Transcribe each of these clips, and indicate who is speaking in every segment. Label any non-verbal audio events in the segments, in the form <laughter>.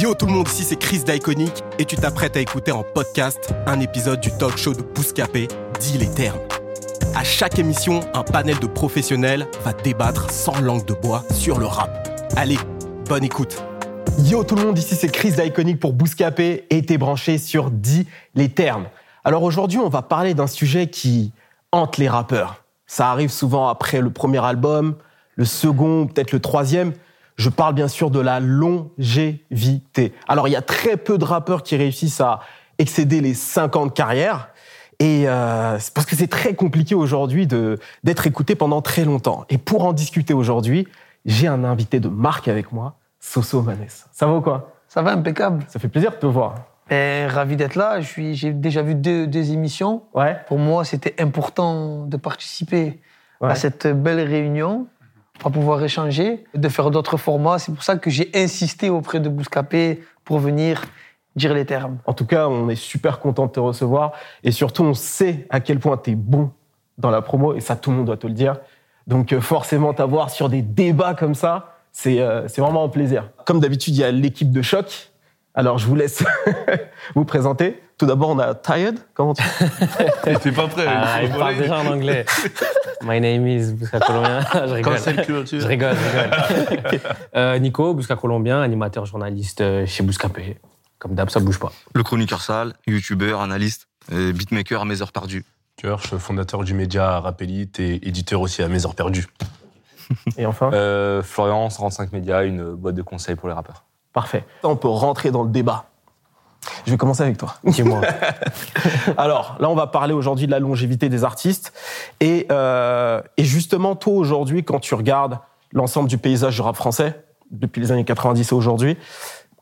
Speaker 1: Yo tout le monde, ici c'est Chris d'Iconic et tu t'apprêtes à écouter en podcast un épisode du talk show de Bouscapé, dit les termes. À chaque émission, un panel de professionnels va débattre sans langue de bois sur le rap. Allez, bonne écoute. Yo tout le monde, ici c'est Chris d'Iconic pour Bouscapé et t'es branché sur Dit les termes. Alors aujourd'hui, on va parler d'un sujet qui hante les rappeurs. Ça arrive souvent après le premier album, le second, peut-être le troisième. Je parle bien sûr de la longévité. Alors il y a très peu de rappeurs qui réussissent à excéder les 5 ans de carrière. Et euh, c'est parce que c'est très compliqué aujourd'hui d'être écouté pendant très longtemps. Et pour en discuter aujourd'hui, j'ai un invité de marque avec moi, Soso Manès. Ça va ou quoi?
Speaker 2: Ça va, impeccable.
Speaker 1: Ça fait plaisir de te voir.
Speaker 2: Ben, ravi d'être là. J'ai déjà vu deux, deux émissions.
Speaker 1: Ouais.
Speaker 2: Pour moi, c'était important de participer
Speaker 1: Ouais.
Speaker 2: à cette belle réunion pour pouvoir échanger, de faire d'autres formats. C'est pour ça que j'ai insisté auprès de Bouscapé pour venir dire les termes.
Speaker 1: En tout cas, on est super content de te recevoir. Et surtout, on sait à quel point tu es bon dans la promo. Et ça, tout le monde doit te le dire. Donc, euh, forcément, t'avoir sur des débats comme ça, c'est euh, c'est vraiment un plaisir. Comme d'habitude, il y a l'équipe de choc. Alors, je vous laisse <laughs> vous présenter. Tout d'abord, on a Tired. Comment tu <laughs>
Speaker 3: T'es pas prêt
Speaker 4: Ah, il parle déjà en anglais. <laughs> My name is Busca Colombien. je rigole. Je rigole, je rigole. Euh, Nico, Busca Colombien, animateur journaliste euh, chez Bouscapé. Comme d'hab, ça bouge pas.
Speaker 3: Le chroniqueur sale, youtubeur, analyste, et beatmaker à mes heures perdues.
Speaker 5: Kirsch, fondateur du média Rappelite et éditeur aussi à Mes Heures Perdues.
Speaker 1: Et enfin,
Speaker 6: Euh, Florian, 135 Médias, une boîte de conseils pour les rappeurs.
Speaker 1: Parfait. On peut rentrer dans le débat. Je vais commencer avec toi.
Speaker 4: Dis-moi. <laughs>
Speaker 1: Alors, là, on va parler aujourd'hui de la longévité des artistes. Et, euh, et justement, toi, aujourd'hui, quand tu regardes l'ensemble du paysage du rap français, depuis les années 90 et aujourd'hui,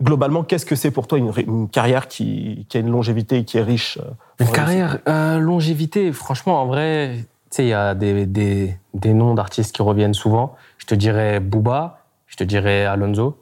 Speaker 1: globalement, qu'est-ce que c'est pour toi une, une carrière qui, qui a une longévité et qui est riche euh,
Speaker 4: Une carrière, euh, longévité, franchement, en vrai, tu sais, il y a des, des, des noms d'artistes qui reviennent souvent. Je te dirais Booba, je te dirais Alonso,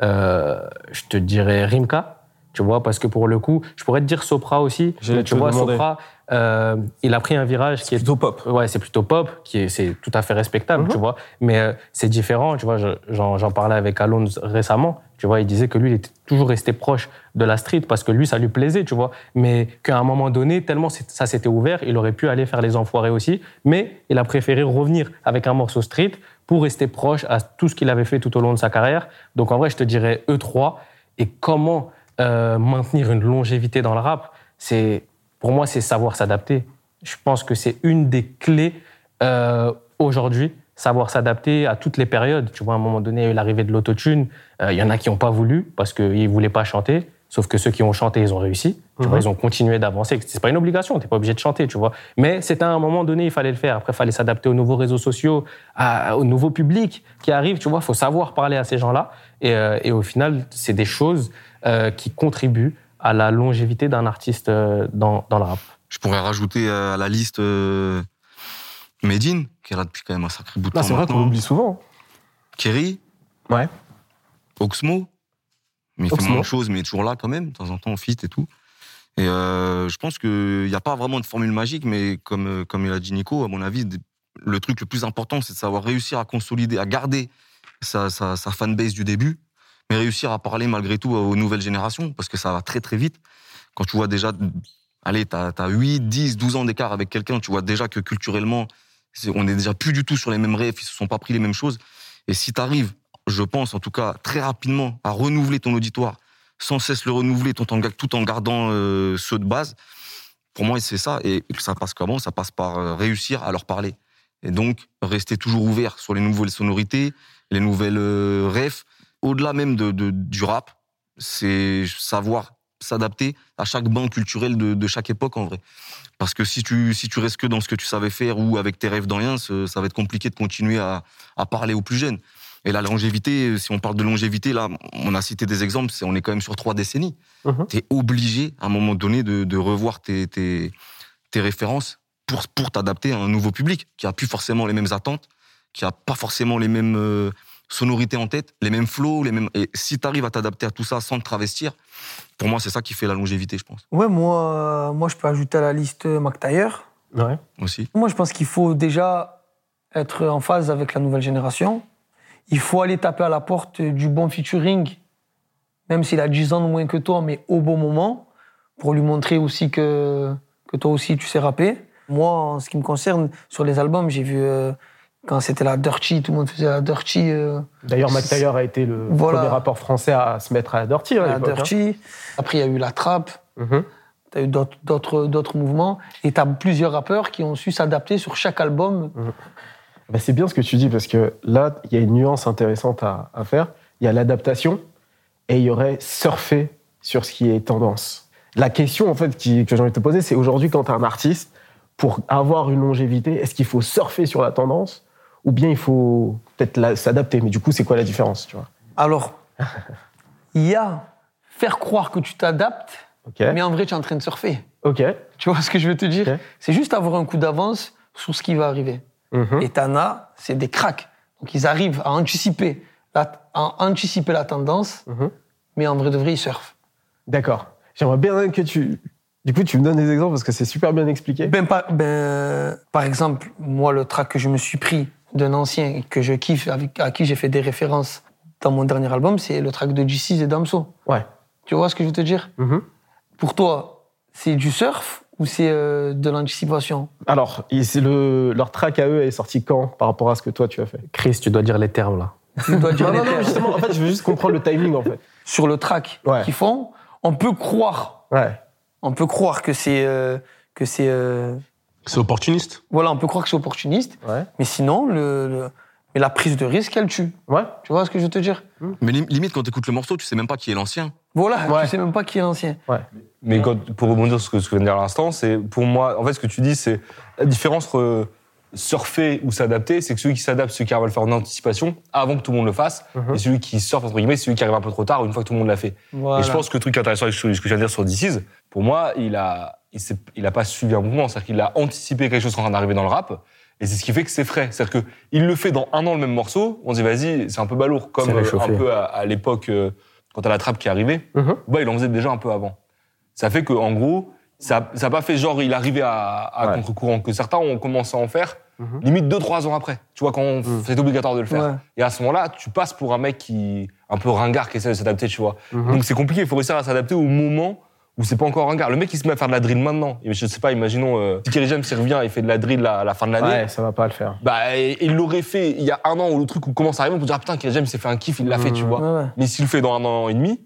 Speaker 4: je te dirais Rimka, tu vois, parce que pour le coup, je pourrais te dire Sopra aussi. Mais tu vois,
Speaker 1: demander.
Speaker 4: Sopra, euh, il a pris un virage qui est
Speaker 1: Plutôt pop.
Speaker 4: Ouais, c'est plutôt pop, qui est, c'est tout à fait respectable,
Speaker 1: Mhm.
Speaker 4: tu vois. Mais euh, c'est différent, tu vois. je- J'en, parlais avec Alonso récemment, tu vois. Il disait que lui, il était toujours resté proche de la street parce que lui, ça lui plaisait, tu vois. Mais qu'à un moment donné, tellement ça s'était ouvert, il aurait pu aller faire les enfoirés aussi. Mais il a préféré revenir avec un morceau street pour rester proche à tout ce qu'il avait fait tout au long de sa carrière. Donc en vrai, je te dirais E3. Et comment euh, maintenir une longévité dans le rap C'est pour moi, c'est savoir s'adapter. Je pense que c'est une des clés euh, aujourd'hui, savoir s'adapter à toutes les périodes. Tu vois, à un moment donné, il y a eu l'arrivée de l'autotune. Euh, Il y en a qui n'ont pas voulu parce qu'ils ne voulaient pas chanter. Sauf que ceux qui ont chanté, ils ont réussi. Tu vois, ils ont continué d'avancer. C'est pas une obligation, t'es pas obligé de chanter, tu vois. Mais c'était à un moment donné, il fallait le faire. Après, il fallait s'adapter aux nouveaux réseaux sociaux, à- au nouveau public qui arrive. Tu vois, faut savoir parler à ces gens-là. Et, euh, et au final, c'est des choses euh, qui contribuent à la longévité d'un artiste euh, dans, dans le rap.
Speaker 3: Je pourrais rajouter à la liste Medine, qui est là depuis quand même un sacré bout de
Speaker 1: Ah,
Speaker 3: temps.
Speaker 1: c'est vrai qu'on l'oublie souvent.
Speaker 3: Kerry,
Speaker 1: Ouais.
Speaker 3: Oxmo, mais il fait
Speaker 1: Oxmo.
Speaker 3: moins de choses, mais il est toujours là quand même, de temps en temps, on fit et tout. Et euh, je pense qu'il n'y a pas vraiment de formule magique, mais comme, euh, comme il a dit Nico, à mon avis, le truc le plus important, c'est de savoir réussir à consolider, à garder sa, sa, fanbase du début, mais réussir à parler malgré tout aux nouvelles générations, parce que ça va très très vite. Quand tu vois déjà, allez, t'as as 8, 10, 12 ans d'écart avec quelqu'un, tu vois déjà que culturellement, on est déjà plus du tout sur les mêmes rêves, ils se sont pas pris les mêmes choses. Et si tu arrives, je pense en tout cas très rapidement, à renouveler ton auditoire, sans cesse le renouveler tout en, gardant euh, ceux de base, pour moi c'est ça. Et ça passe comment? Ça passe par euh, réussir à leur parler. Et donc rester toujours ouvert sur les nouvelles sonorités, les nouvelles euh, refs, au-delà même du rap, c'est savoir s'adapter à chaque banc culturel de, chaque époque en vrai. Parce que si tu, si tu restes que dans ce que tu savais faire ou avec tes rêves dans rien, ça va être compliqué de continuer à, à parler aux plus jeunes. Et la longévité, si on parle de longévité, là, on a cité des exemples, c'est, on est quand même sur trois décennies.
Speaker 4: Mhm.
Speaker 3: Tu es obligé, à un moment donné, de, de revoir tes, tes, tes références pour, pour t'adapter à un nouveau public qui a plus forcément les mêmes attentes, qui a pas forcément les mêmes euh, sonorités en tête, les mêmes flows, les mêmes. Et si tu arrives à t'adapter à tout ça sans te travestir, pour moi, c'est ça qui fait la longévité, je pense.
Speaker 2: Ouais, moi, euh, moi, je peux ajouter à la liste McTayer.
Speaker 4: Ouais.
Speaker 3: Aussi.
Speaker 2: Moi, je pense qu'il faut déjà être en phase avec la nouvelle génération. Il faut aller taper à la porte du bon featuring, même s'il a 10 ans de moins que toi, mais au bon moment, pour lui montrer aussi que, que toi aussi, tu sais rapper. Moi, en ce qui me concerne, sur les albums, j'ai vu euh, quand c'était la Dirty, tout le monde faisait la Dirty. euh,
Speaker 4: D'ailleurs, Mac Taylor a été le
Speaker 2: Voilà.
Speaker 4: premier rappeur français à se mettre à la Dirty. à
Speaker 2: la
Speaker 4: hein.
Speaker 2: Dirty. Après, il y a eu la Trap.
Speaker 4: Mhm.
Speaker 2: Tu as eu d'autres- mouvements. Et tu as plusieurs rappeurs qui ont su s'adapter sur chaque album.
Speaker 4: Bah, c'est bien ce que tu dis parce que là, il y a une nuance intéressante à, à faire. Il y a l'adaptation et il y aurait surfer sur ce qui est tendance. La question en fait qui- que j'ai envie de te poser, c'est aujourd'hui quand tu es un artiste, pour avoir une longévité, est-ce qu'il faut surfer sur la tendance ou bien il faut peut-être s'adapter? Mais du coup, c'est quoi la différence tu vois?
Speaker 2: Alors, <laughs> il y a faire croire que tu t'adaptes, mais en vrai, tu es en train de surfer.
Speaker 4: Ok.
Speaker 2: Tu vois ce que je veux te dire? C'est juste avoir un coup d'avance sur ce qui va arriver.
Speaker 4: Mhm.
Speaker 2: Et Tana, c'est des cracks. Donc, ils arrivent à anticiper la, à anticiper la tendance,
Speaker 4: Mhm.
Speaker 2: mais en vrai de vrai, ils surfent.
Speaker 4: D'accord. J'aimerais bien que tu. Du coup, tu me donnes des exemples parce que c'est super bien expliqué.
Speaker 2: Ben, par, ben, par exemple, moi, le track que je me suis pris d'un ancien et que je kiffe, avec, à qui j'ai fait des références dans mon dernier album, c'est le track de G6 et Damso.
Speaker 4: Ouais.
Speaker 2: Tu vois ce que je veux te dire?
Speaker 4: Mhm.
Speaker 2: Pour toi, c'est du surf ou c'est euh, de l'anticipation?
Speaker 4: Alors, le, leur track à eux est sorti quand par rapport à ce que toi tu as fait?
Speaker 1: Chris, tu dois dire les termes là.
Speaker 2: Tu dois dire
Speaker 4: Non,
Speaker 2: les
Speaker 4: non, non,
Speaker 2: termes.
Speaker 4: justement, en fait, je veux juste comprendre le timing, en fait.
Speaker 2: Sur le track
Speaker 4: Ouais.
Speaker 2: qu'ils font, on peut croire,
Speaker 4: Ouais.
Speaker 2: on peut croire que c'est, euh, que c'est, euh,
Speaker 5: C'est opportuniste.
Speaker 2: voilà, on peut croire que c'est opportuniste,
Speaker 4: Ouais.
Speaker 2: mais sinon, le, le- mais la prise de risque, elle tue.
Speaker 4: Ouais.
Speaker 2: Tu vois ce que je veux te dire?
Speaker 3: Mais lim- limite, quand tu écoutes le morceau, tu sais même pas qui est l'ancien.
Speaker 2: Voilà,
Speaker 4: Ouais.
Speaker 2: tu sais même pas qui est l'ancien.
Speaker 6: Mais quand- pour rebondir sur ce que ce que je viens de dire à l'instant, c'est pour moi, en fait, ce que tu dis, c'est la différence entre euh, surfer ou s'adapter, c'est que celui qui s'adapte, celui qui arrive à le faire en anticipation avant que tout le monde le fasse,
Speaker 4: Mhm.
Speaker 6: et celui qui surfe, entre guillemets, c'est celui qui arrive un peu trop tard, une fois que tout le monde l'a fait.
Speaker 2: Voilà.
Speaker 6: Et je pense que le truc intéressant avec ce que je viens de dire sur DC's, pour moi, il a, il, a pas suivi un mouvement, c'est-à-dire qu'il a anticipé quelque chose qui est en train d'arriver dans le rap, et c'est ce qui fait que c'est frais. C'est-à-dire qu'il le fait dans un an le même morceau, on se dit vas-y, c'est un peu balourd, comme euh, un peu à, à l'époque, euh, quand t'as la trappe qui est arrivée,
Speaker 4: Mhm.
Speaker 6: bah, il en faisait déjà un peu avant. Ça fait qu'en gros, ça n'a pas fait genre il arrivait à, à
Speaker 4: Ouais.
Speaker 6: contre-courant, que certains ont commencé à en faire
Speaker 4: Mhm.
Speaker 6: limite 2-3 ans après. Tu vois, quand
Speaker 4: Mhm.
Speaker 6: c'est obligatoire de le faire.
Speaker 2: Ouais.
Speaker 6: Et à ce moment-là, tu passes pour un mec qui un peu ringard qui essaie de s'adapter, tu vois.
Speaker 4: Mhm.
Speaker 6: Donc c'est compliqué, il faut réussir à s'adapter au moment où c'est pas encore ringard. Le mec, il se met à faire de la drill maintenant. Et je sais pas, imaginons, euh, si Kerry James il revient et fait de la drill à, à la fin de l'année.
Speaker 4: Ouais, ça va pas le faire.
Speaker 6: Bah, il l'aurait fait il y a un an où le truc où commence à arriver, on peut dire, ah, putain, Kerry James s'est fait un kiff, il l'a fait, tu vois.
Speaker 2: Ouais.
Speaker 6: Mais s'il le fait dans un an et demi,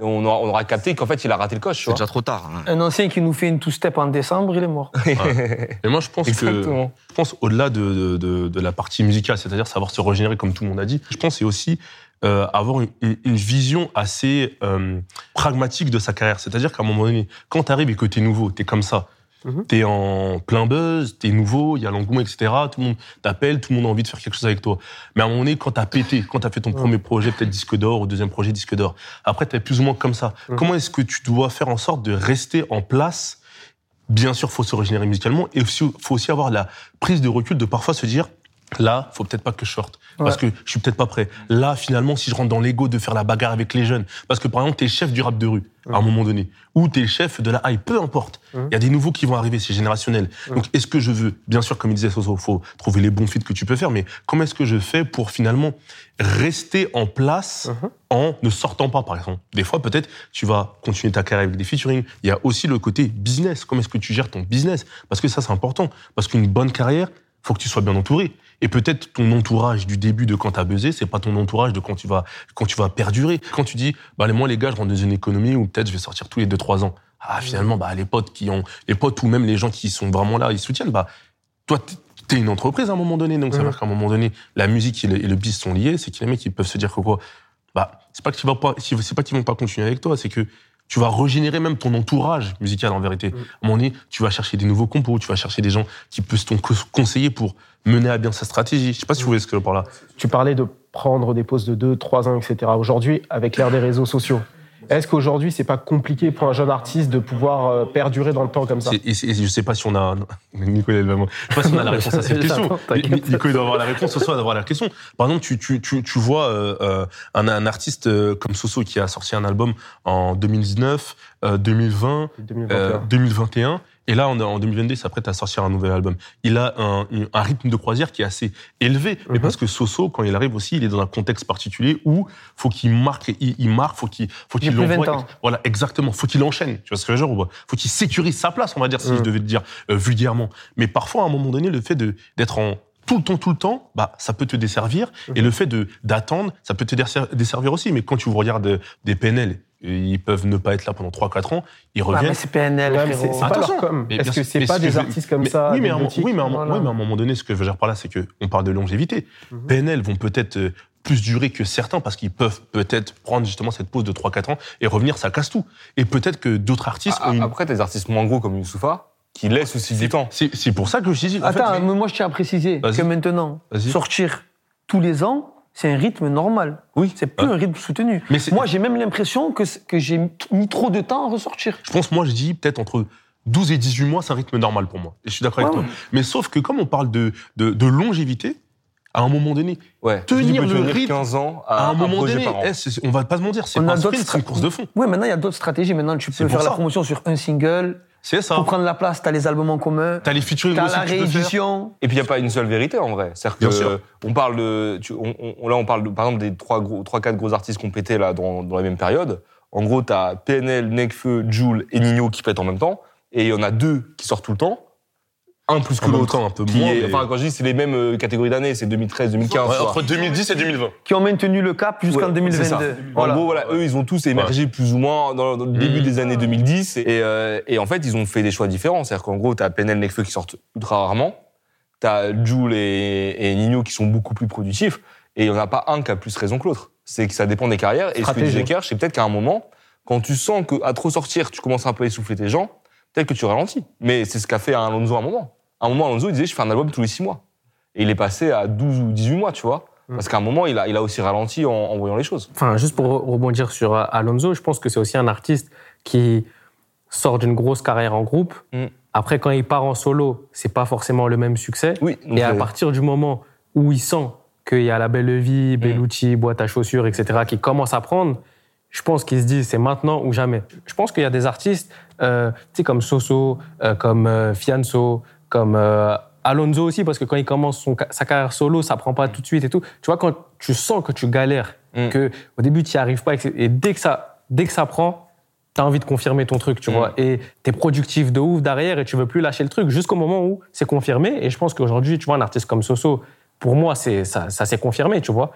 Speaker 6: on aura, on aura capté qu'en fait, il a raté le coche, tu
Speaker 3: C'est
Speaker 6: vois.
Speaker 3: déjà trop tard. hein.
Speaker 2: Un ancien qui nous fait une two-step en décembre, il est mort.
Speaker 5: Et moi, je pense que,
Speaker 6: Exactement.
Speaker 5: je pense au-delà de, de, de- de la partie musicale, c'est-à-dire savoir se régénérer, comme tout le monde a dit, je pense c'est aussi euh, avoir une, une- une vision assez euh, pragmatique de sa carrière. C'est-à-dire qu'à un moment donné, quand tu arrives et que tu es nouveau, tu es comme ça.
Speaker 4: Mhm.
Speaker 5: Tu es en plein buzz, tu es nouveau, il y a l'engouement, etc. Tout le monde t'appelle, tout le monde a envie de faire quelque chose avec toi. Mais à un moment donné, quand tu as pété, quand tu as fait ton premier projet, peut-être disque d'or, ou deuxième projet disque d'or, après, tu es plus ou moins comme ça.
Speaker 4: Mhm.
Speaker 5: Comment est-ce que tu dois faire en sorte de rester en place? Bien sûr, faut se régénérer musicalement et il faut aussi avoir la prise de recul de parfois se dire là, faut peut-être pas que je sorte parce que je suis peut-être pas prêt. Là, finalement, si je rentre dans l'ego de faire la bagarre avec les jeunes, parce que par exemple, t'es chef du rap de rue à un moment donné, ou t'es chef de la hype, peu importe. Il y a des nouveaux qui vont arriver, c'est générationnel. Donc, est-ce que je veux, bien sûr, comme il disait Soso, faut trouver les bons feats que tu peux faire, mais comment est-ce que je fais pour finalement rester en place en ne sortant pas, par exemple? Des fois, peut-être, tu vas continuer ta carrière avec des featuring. Il y a aussi le côté business. Comment est-ce que tu gères ton business? Parce que ça, c'est important. Parce qu'une bonne carrière, faut que tu sois bien entouré. Et peut-être ton entourage du début de quand t'as buzzé, c'est pas ton entourage de quand tu vas, quand tu vas perdurer. Quand tu dis, bah, moi, les gars, je rentre dans une économie où peut-être je vais sortir tous les 2-3 ans. Ah, finalement, bah, les potes qui ont, les potes ou même les gens qui sont vraiment là, ils soutiennent, bah, toi, t'es- une entreprise à un moment donné. Donc, ça veut dire qu'à un moment donné, la musique et le, et le biz sont liés. C'est que les mecs, ils peuvent se dire que quoi, bah, c'est pas tu vas pas, c'est pas qu'ils vont pas continuer avec toi, c'est que tu vas régénérer même ton entourage musical en vérité. À un moment donné, tu vas chercher des nouveaux compos, tu vas chercher des gens qui peuvent te conseiller pour mener à bien sa stratégie. Je sais pas si vous voyez ce que je veux par là.
Speaker 4: Tu parlais de
Speaker 1: prendre des pauses de 2, 3 ans, etc. Aujourd'hui, avec l'ère des réseaux sociaux, est-ce qu'aujourd'hui, c'est pas compliqué pour un jeune artiste de pouvoir euh, perdurer dans le temps comme ça?
Speaker 5: Et, je sais pas si on a. <laughs> Nico, il vraiment- Je sais pas si on a la réponse à cette <laughs> question. Nico, il doit avoir la réponse. Il doit avoir la question. Par exemple, tu, tu, tu, tu vois euh, euh, un, un artiste comme Soso qui a sorti un album en 2019, euh, 2020,
Speaker 1: 2021.
Speaker 5: euh, 2021. Et là, on en 2022, il s'apprête à sortir un nouvel album. Il a un, un rythme de croisière qui est assez élevé, mais
Speaker 1: Mhm.
Speaker 5: parce que Soso, quand il arrive aussi, il est dans un contexte particulier où faut qu'il marque, il, il marque, faut qu'il, faut qu'il
Speaker 2: plus 20
Speaker 5: l'envoie. Voilà, exactement. Faut qu'il enchaîne. Tu vois ce que je veux dire Faut qu'il sécurise sa place, on va dire, si
Speaker 1: Mhm.
Speaker 5: je devais le dire euh, vulgairement. Mais parfois, à un moment donné, le fait d'être en tout le temps, tout le temps, bah, ça peut te desservir. Et
Speaker 1: Mhm.
Speaker 5: le fait de d'attendre, ça peut te desser- desservir aussi. Mais quand tu regardes euh, des PNL, ils peuvent ne pas être là pendant 3-4 ans, ils
Speaker 2: Ah,
Speaker 5: reviennent.
Speaker 2: mais c'est PNL,
Speaker 1: Ouais, c'est pas leur com.
Speaker 5: Bien
Speaker 1: que c'est pas
Speaker 5: ce
Speaker 1: des artistes comme
Speaker 5: mais-
Speaker 1: ça
Speaker 5: oui, mais, à un, moment-
Speaker 1: anecdotiques
Speaker 5: oui, mais à un,
Speaker 2: Voilà.
Speaker 5: oui, mais à un moment donné, ce que je veux dire par là, c'est que on parle de longévité.
Speaker 1: Mhm.
Speaker 5: PNL vont peut-être euh, plus durer que certains parce qu'ils peuvent peut-être prendre justement cette pause de 3-4 ans et revenir, ça casse tout. Et peut-être que d'autres artistes
Speaker 6: Ah,
Speaker 5: ont une...
Speaker 6: Après, des artistes moins gros comme Youssoufa qui laissent aussi du temps.
Speaker 5: C'est c'est pour ça que je dis. en
Speaker 2: Attends,
Speaker 5: fait,
Speaker 2: mais moi je tiens à préciser
Speaker 5: Vas-y.
Speaker 2: que maintenant,
Speaker 5: Vas-y.
Speaker 2: sortir tous les ans, c'est un rythme normal.
Speaker 5: Oui.
Speaker 2: C'est plus
Speaker 5: Ouais.
Speaker 2: un rythme soutenu.
Speaker 5: Mais c'est-
Speaker 2: Moi, j'ai même l'impression que, c'est- que j'ai mis trop de temps à ressortir.
Speaker 5: Je pense, moi, je dis peut-être entre 12 et 18 mois, c'est un rythme normal pour moi. Et je suis d'accord avec
Speaker 2: Ouais.
Speaker 5: toi. Mais sauf que comme on parle de, de, de longévité, à un moment donné,
Speaker 6: Ouais.
Speaker 5: Tenir
Speaker 6: Tu peux
Speaker 5: le rythme
Speaker 6: 15 ans
Speaker 5: à
Speaker 6: à,
Speaker 5: un moment
Speaker 6: projet
Speaker 5: donné,
Speaker 6: par an.
Speaker 5: eh, c'est- on va pas se mentir, c'est
Speaker 2: On
Speaker 5: pas
Speaker 2: a
Speaker 5: un
Speaker 2: d'autres
Speaker 5: sprint, c'est une course de fond.
Speaker 2: Oui, maintenant, il y a d'autres stratégies. Maintenant, tu
Speaker 5: C'est
Speaker 2: peux
Speaker 5: pour
Speaker 2: faire la
Speaker 5: ça.
Speaker 2: promotion sur un single.
Speaker 5: C'est ça.
Speaker 2: Pour prendre la place, t'as les albums en commun.
Speaker 5: T'as les featuring
Speaker 2: T'as
Speaker 5: aussi
Speaker 2: la
Speaker 5: que tu peux faire.
Speaker 2: réédition.
Speaker 6: Et puis, il n'y a pas une seule vérité, en vrai. C'est-à-dire
Speaker 5: Bien
Speaker 6: que,
Speaker 5: sûr.
Speaker 6: on parle de, tu- on, on- là, on parle de, par exemple, des trois, gros, trois, quatre gros artistes qui ont pété, là, dans, dans la même période. En gros, t'as PNL, Nekfeu, Joule et Nino qui pètent en même temps. Et il y en a deux qui sortent tout le temps. Un plus que l'autre.
Speaker 5: un peu moins.
Speaker 6: est- Enfin, quand je dis, c'est les mêmes euh, catégories d'années, c'est 2013, 2015.
Speaker 5: Ouais, entre 2010 et 2020.
Speaker 2: Qui ont maintenu le cap jusqu'en
Speaker 6: Ouais, c'est ça.
Speaker 2: 2022.
Speaker 6: En gros, voilà, eux, ils ont tous émergé plus ou moins dans, le début
Speaker 5: Mhm.
Speaker 6: des années 2010. Et, euh, et en fait, ils ont fait des choix différents. C'est-à-dire qu'en gros, t'as Penel Nekfeu qui sortent ultra rarement. T'as Jules et, et Nino qui sont beaucoup plus productifs. Et il n'y en a pas un qui a plus raison que l'autre. C'est que ça dépend des carrières. Et ce que
Speaker 1: Stratégie.
Speaker 6: disait c'est peut-être qu'à un moment, quand tu sens qu'à trop sortir, tu commences un peu à essouffler tes gens, peut-être que tu ralentis. Mais c'est ce qu'a fait Alonso à un moment. À un moment, Alonso, il disait, je fais un album tous les six mois. Et il est passé à 12 ou 18 mois, tu vois. Parce qu'à un moment, il a, il a aussi ralenti en, en voyant les choses.
Speaker 4: Enfin, juste pour re- rebondir sur euh, Alonso, je pense que c'est aussi un artiste qui sort d'une grosse carrière en groupe.
Speaker 6: Mm.
Speaker 4: Après, quand il part en solo, c'est pas forcément le même succès.
Speaker 6: Oui.
Speaker 4: Et à partir du moment où il sent qu'il y a la Belle Vie, Bellucci, boîte à chaussures, etc., qui commence à prendre, je pense qu'il se dit c'est maintenant ou jamais. Je pense qu'il y a des artistes, euh, tu sais, comme Soso, euh, comme euh, Fianso, comme euh, Alonso aussi, parce que quand il commence son sa carrière solo, ça prend pas tout de suite et tout. Tu vois, quand tu sens que tu galères,
Speaker 6: Mm.
Speaker 4: que au début tu n'y arrives pas, et dès que ça, dès que ça prend, tu as envie de confirmer ton truc, tu
Speaker 6: Mm.
Speaker 4: vois. Et tu es productif de ouf derrière et tu veux plus lâcher le truc jusqu'au moment où c'est confirmé. Et je pense qu'aujourd'hui, tu vois, un artiste comme Soso, pour moi, c'est ça, ça s'est confirmé, tu vois.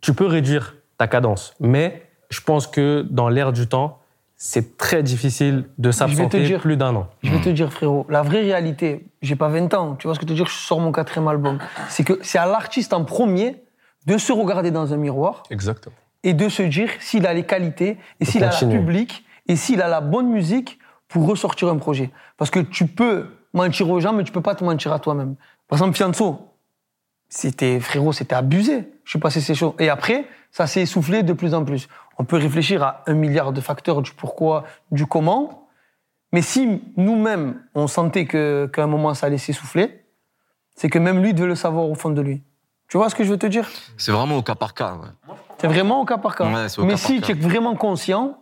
Speaker 4: Tu peux réduire ta cadence, mais je pense que dans l'ère du temps, c'est très difficile de
Speaker 2: te
Speaker 4: s'absenter
Speaker 2: dire-
Speaker 4: plus d'un an.
Speaker 2: Je vais te dire, frérot, la vraie réalité, j'ai pas 20 ans, tu vois ce que je veux te dire, je sors mon quatrième album. C'est que c'est à l'artiste en premier de se regarder dans un miroir
Speaker 5: Exactement.
Speaker 2: et de se dire s'il a les qualités et s'il a la
Speaker 4: continuer.
Speaker 2: public et s'il a la bonne musique pour ressortir un projet. Parce que tu peux mentir aux gens, mais tu peux pas te mentir à toi-même. Par exemple, Fianso, c'était, frérot, c'était abusé. Je suis passé ces choses. Et après, ça s'est essoufflé de plus en plus. On peut réfléchir à un milliard de facteurs du pourquoi, du comment. Mais si nous-mêmes, on sentait qu'à un moment, ça allait s'essouffler, c'est que même lui devait le savoir au fond de lui. Tu vois ce que je veux te dire?
Speaker 3: C'est vraiment au cas par cas. ouais.
Speaker 2: c'est vraiment au cas par cas.
Speaker 3: Ouais, c'est au
Speaker 2: Mais
Speaker 3: cas
Speaker 2: si tu es vraiment conscient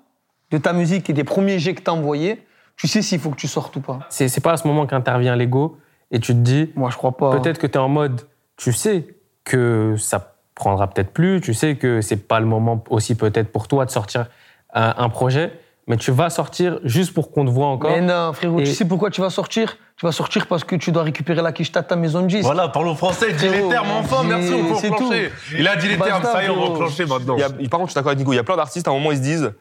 Speaker 2: de ta musique et des premiers jets que t'as envoyés, tu sais s'il faut que tu sortes ou pas.
Speaker 4: C'est c'est pas à ce moment qu'intervient l'ego et tu te dis,
Speaker 2: Moi, je crois pas.
Speaker 4: Peut-être que tu es en mode, tu sais que ça prendra peut-être plus, tu sais que c'est pas le moment aussi peut-être pour toi de sortir un, un projet, mais tu vas sortir juste pour qu'on te voit encore.
Speaker 2: Mais non, frérot,
Speaker 4: Et-
Speaker 2: tu sais pourquoi tu vas sortir? Tu vas sortir parce que tu dois récupérer la quicheta de ta maison de 10.
Speaker 5: Voilà, parlons français, dis les termes enfin, merci, on peut
Speaker 2: c'est
Speaker 5: enclencher. Il a dit les termes, ça y est, on enclencher maintenant.
Speaker 6: Il y a- par contre, je suis d'accord avec Nico. Il y a plein d'artistes, à un moment, ils se disent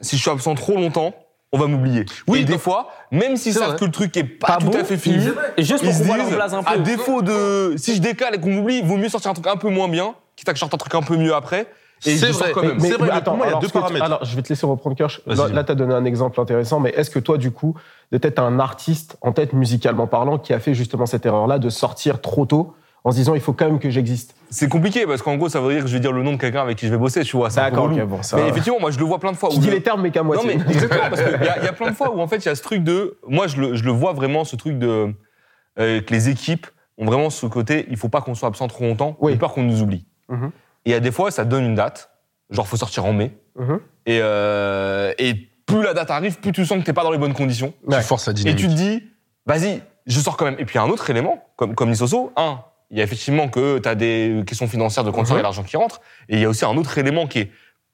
Speaker 6: si je suis absent trop longtemps, on va m'oublier.
Speaker 5: Oui,
Speaker 6: et des fois, même s'ils savent que le truc est pas,
Speaker 4: Pas
Speaker 6: tout
Speaker 4: bon,
Speaker 6: à fait fini,
Speaker 4: Et juste pour qu'on voit leur place un
Speaker 6: à
Speaker 4: peu.
Speaker 6: défaut de. Si je décale et qu'on m'oublie, il vaut mieux sortir un truc un peu moins bien, quitte à que je sorte un truc un peu mieux après. Et
Speaker 5: C'est
Speaker 6: je
Speaker 5: vrai,
Speaker 6: quand
Speaker 5: mais- vrai, mais
Speaker 1: attends,
Speaker 5: pour moi, il y a
Speaker 1: alors,
Speaker 5: deux
Speaker 1: tu-
Speaker 5: paramètres.
Speaker 1: alors, je vais te laisser reprendre Kirsch.
Speaker 5: Vas-y.
Speaker 1: Là, tu as donné un exemple intéressant, mais est-ce que toi, du coup, de peut-être un artiste en tête musicalement parlant qui a fait justement cette erreur-là de sortir trop tôt en se disant il faut quand même que j'existe?
Speaker 6: C'est compliqué parce qu'en gros, ça veut dire que je vais dire le nom de quelqu'un avec qui je vais bosser, tu vois.
Speaker 1: D'accord,
Speaker 6: relou.
Speaker 1: ok, bon, ça.
Speaker 6: Mais effectivement, moi, je le vois plein de fois.
Speaker 1: Tu
Speaker 6: où
Speaker 1: dis
Speaker 6: le-
Speaker 1: les termes, mais qu'à
Speaker 6: Non,
Speaker 1: moitié.
Speaker 6: mais exactement, parce qu'il <laughs> y, a- il y a plein de fois où en fait il y a ce truc de. Moi, je le, je le vois vraiment, ce truc de. euh, que les équipes ont vraiment ce côté, il faut pas qu'on soit absent trop longtemps,
Speaker 1: Oui.
Speaker 6: peur qu'on nous oublie.
Speaker 1: Mhm.
Speaker 6: Et il y a des fois, ça donne une date, genre faut sortir en mai,
Speaker 1: Mhm.
Speaker 6: et, euh, et plus la date arrive, plus tu sens que t'es pas dans les bonnes conditions.
Speaker 1: Ouais.
Speaker 5: Tu forces la
Speaker 6: Et
Speaker 5: dynamique.
Speaker 6: tu te dis, vas-y, je sors quand même. Et puis il y a un autre élément, comme, comme Nisoso, un, il y a effectivement que tu as des questions financières de quand et l'argent qui rentre. Et il y a aussi un autre élément qui est,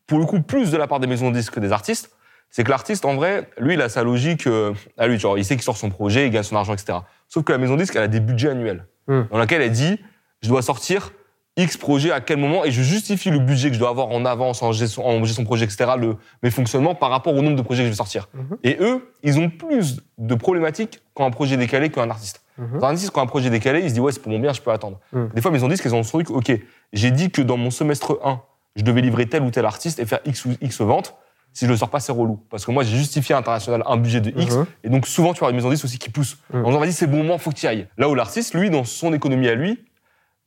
Speaker 6: pour le coup, plus de la part des maisons de disques que des artistes. C'est que l'artiste, en vrai, lui, il a sa logique euh, à lui. Genre, il sait qu'il sort son projet, il gagne son argent, etc. Sauf que la maison de disques, elle a des budgets annuels.
Speaker 1: Mhm.
Speaker 6: Dans laquelle elle dit, je dois sortir X projet à quel moment et je justifie le budget que je dois avoir en avance, en gestion, en gestion projet, etc., le, mes fonctionnements par rapport au nombre de projets que je vais sortir.
Speaker 1: Mhm.
Speaker 6: Et eux, ils ont plus de problématiques quand un projet est décalé qu'un artiste.
Speaker 1: Mhm.
Speaker 6: Un artiste, quand un projet est décalé, il se dit, ouais, c'est pour mon bien, je peux attendre.
Speaker 1: Mhm.
Speaker 6: Des fois, mes disent qu'ils ont ce truc, ok, j'ai dit que dans mon semestre 1, je devais livrer tel ou tel artiste et faire X ou X ventes. Si je le sors pas, c'est relou. Parce que moi, j'ai justifié à international un budget de X. Et donc, souvent, tu vois, une maison 10 aussi qui pousse.
Speaker 1: Mhm.
Speaker 6: En disant, vas-y, c'est bon moment, faut que tu ailles. Là où l'artiste, lui, dans son économie à lui,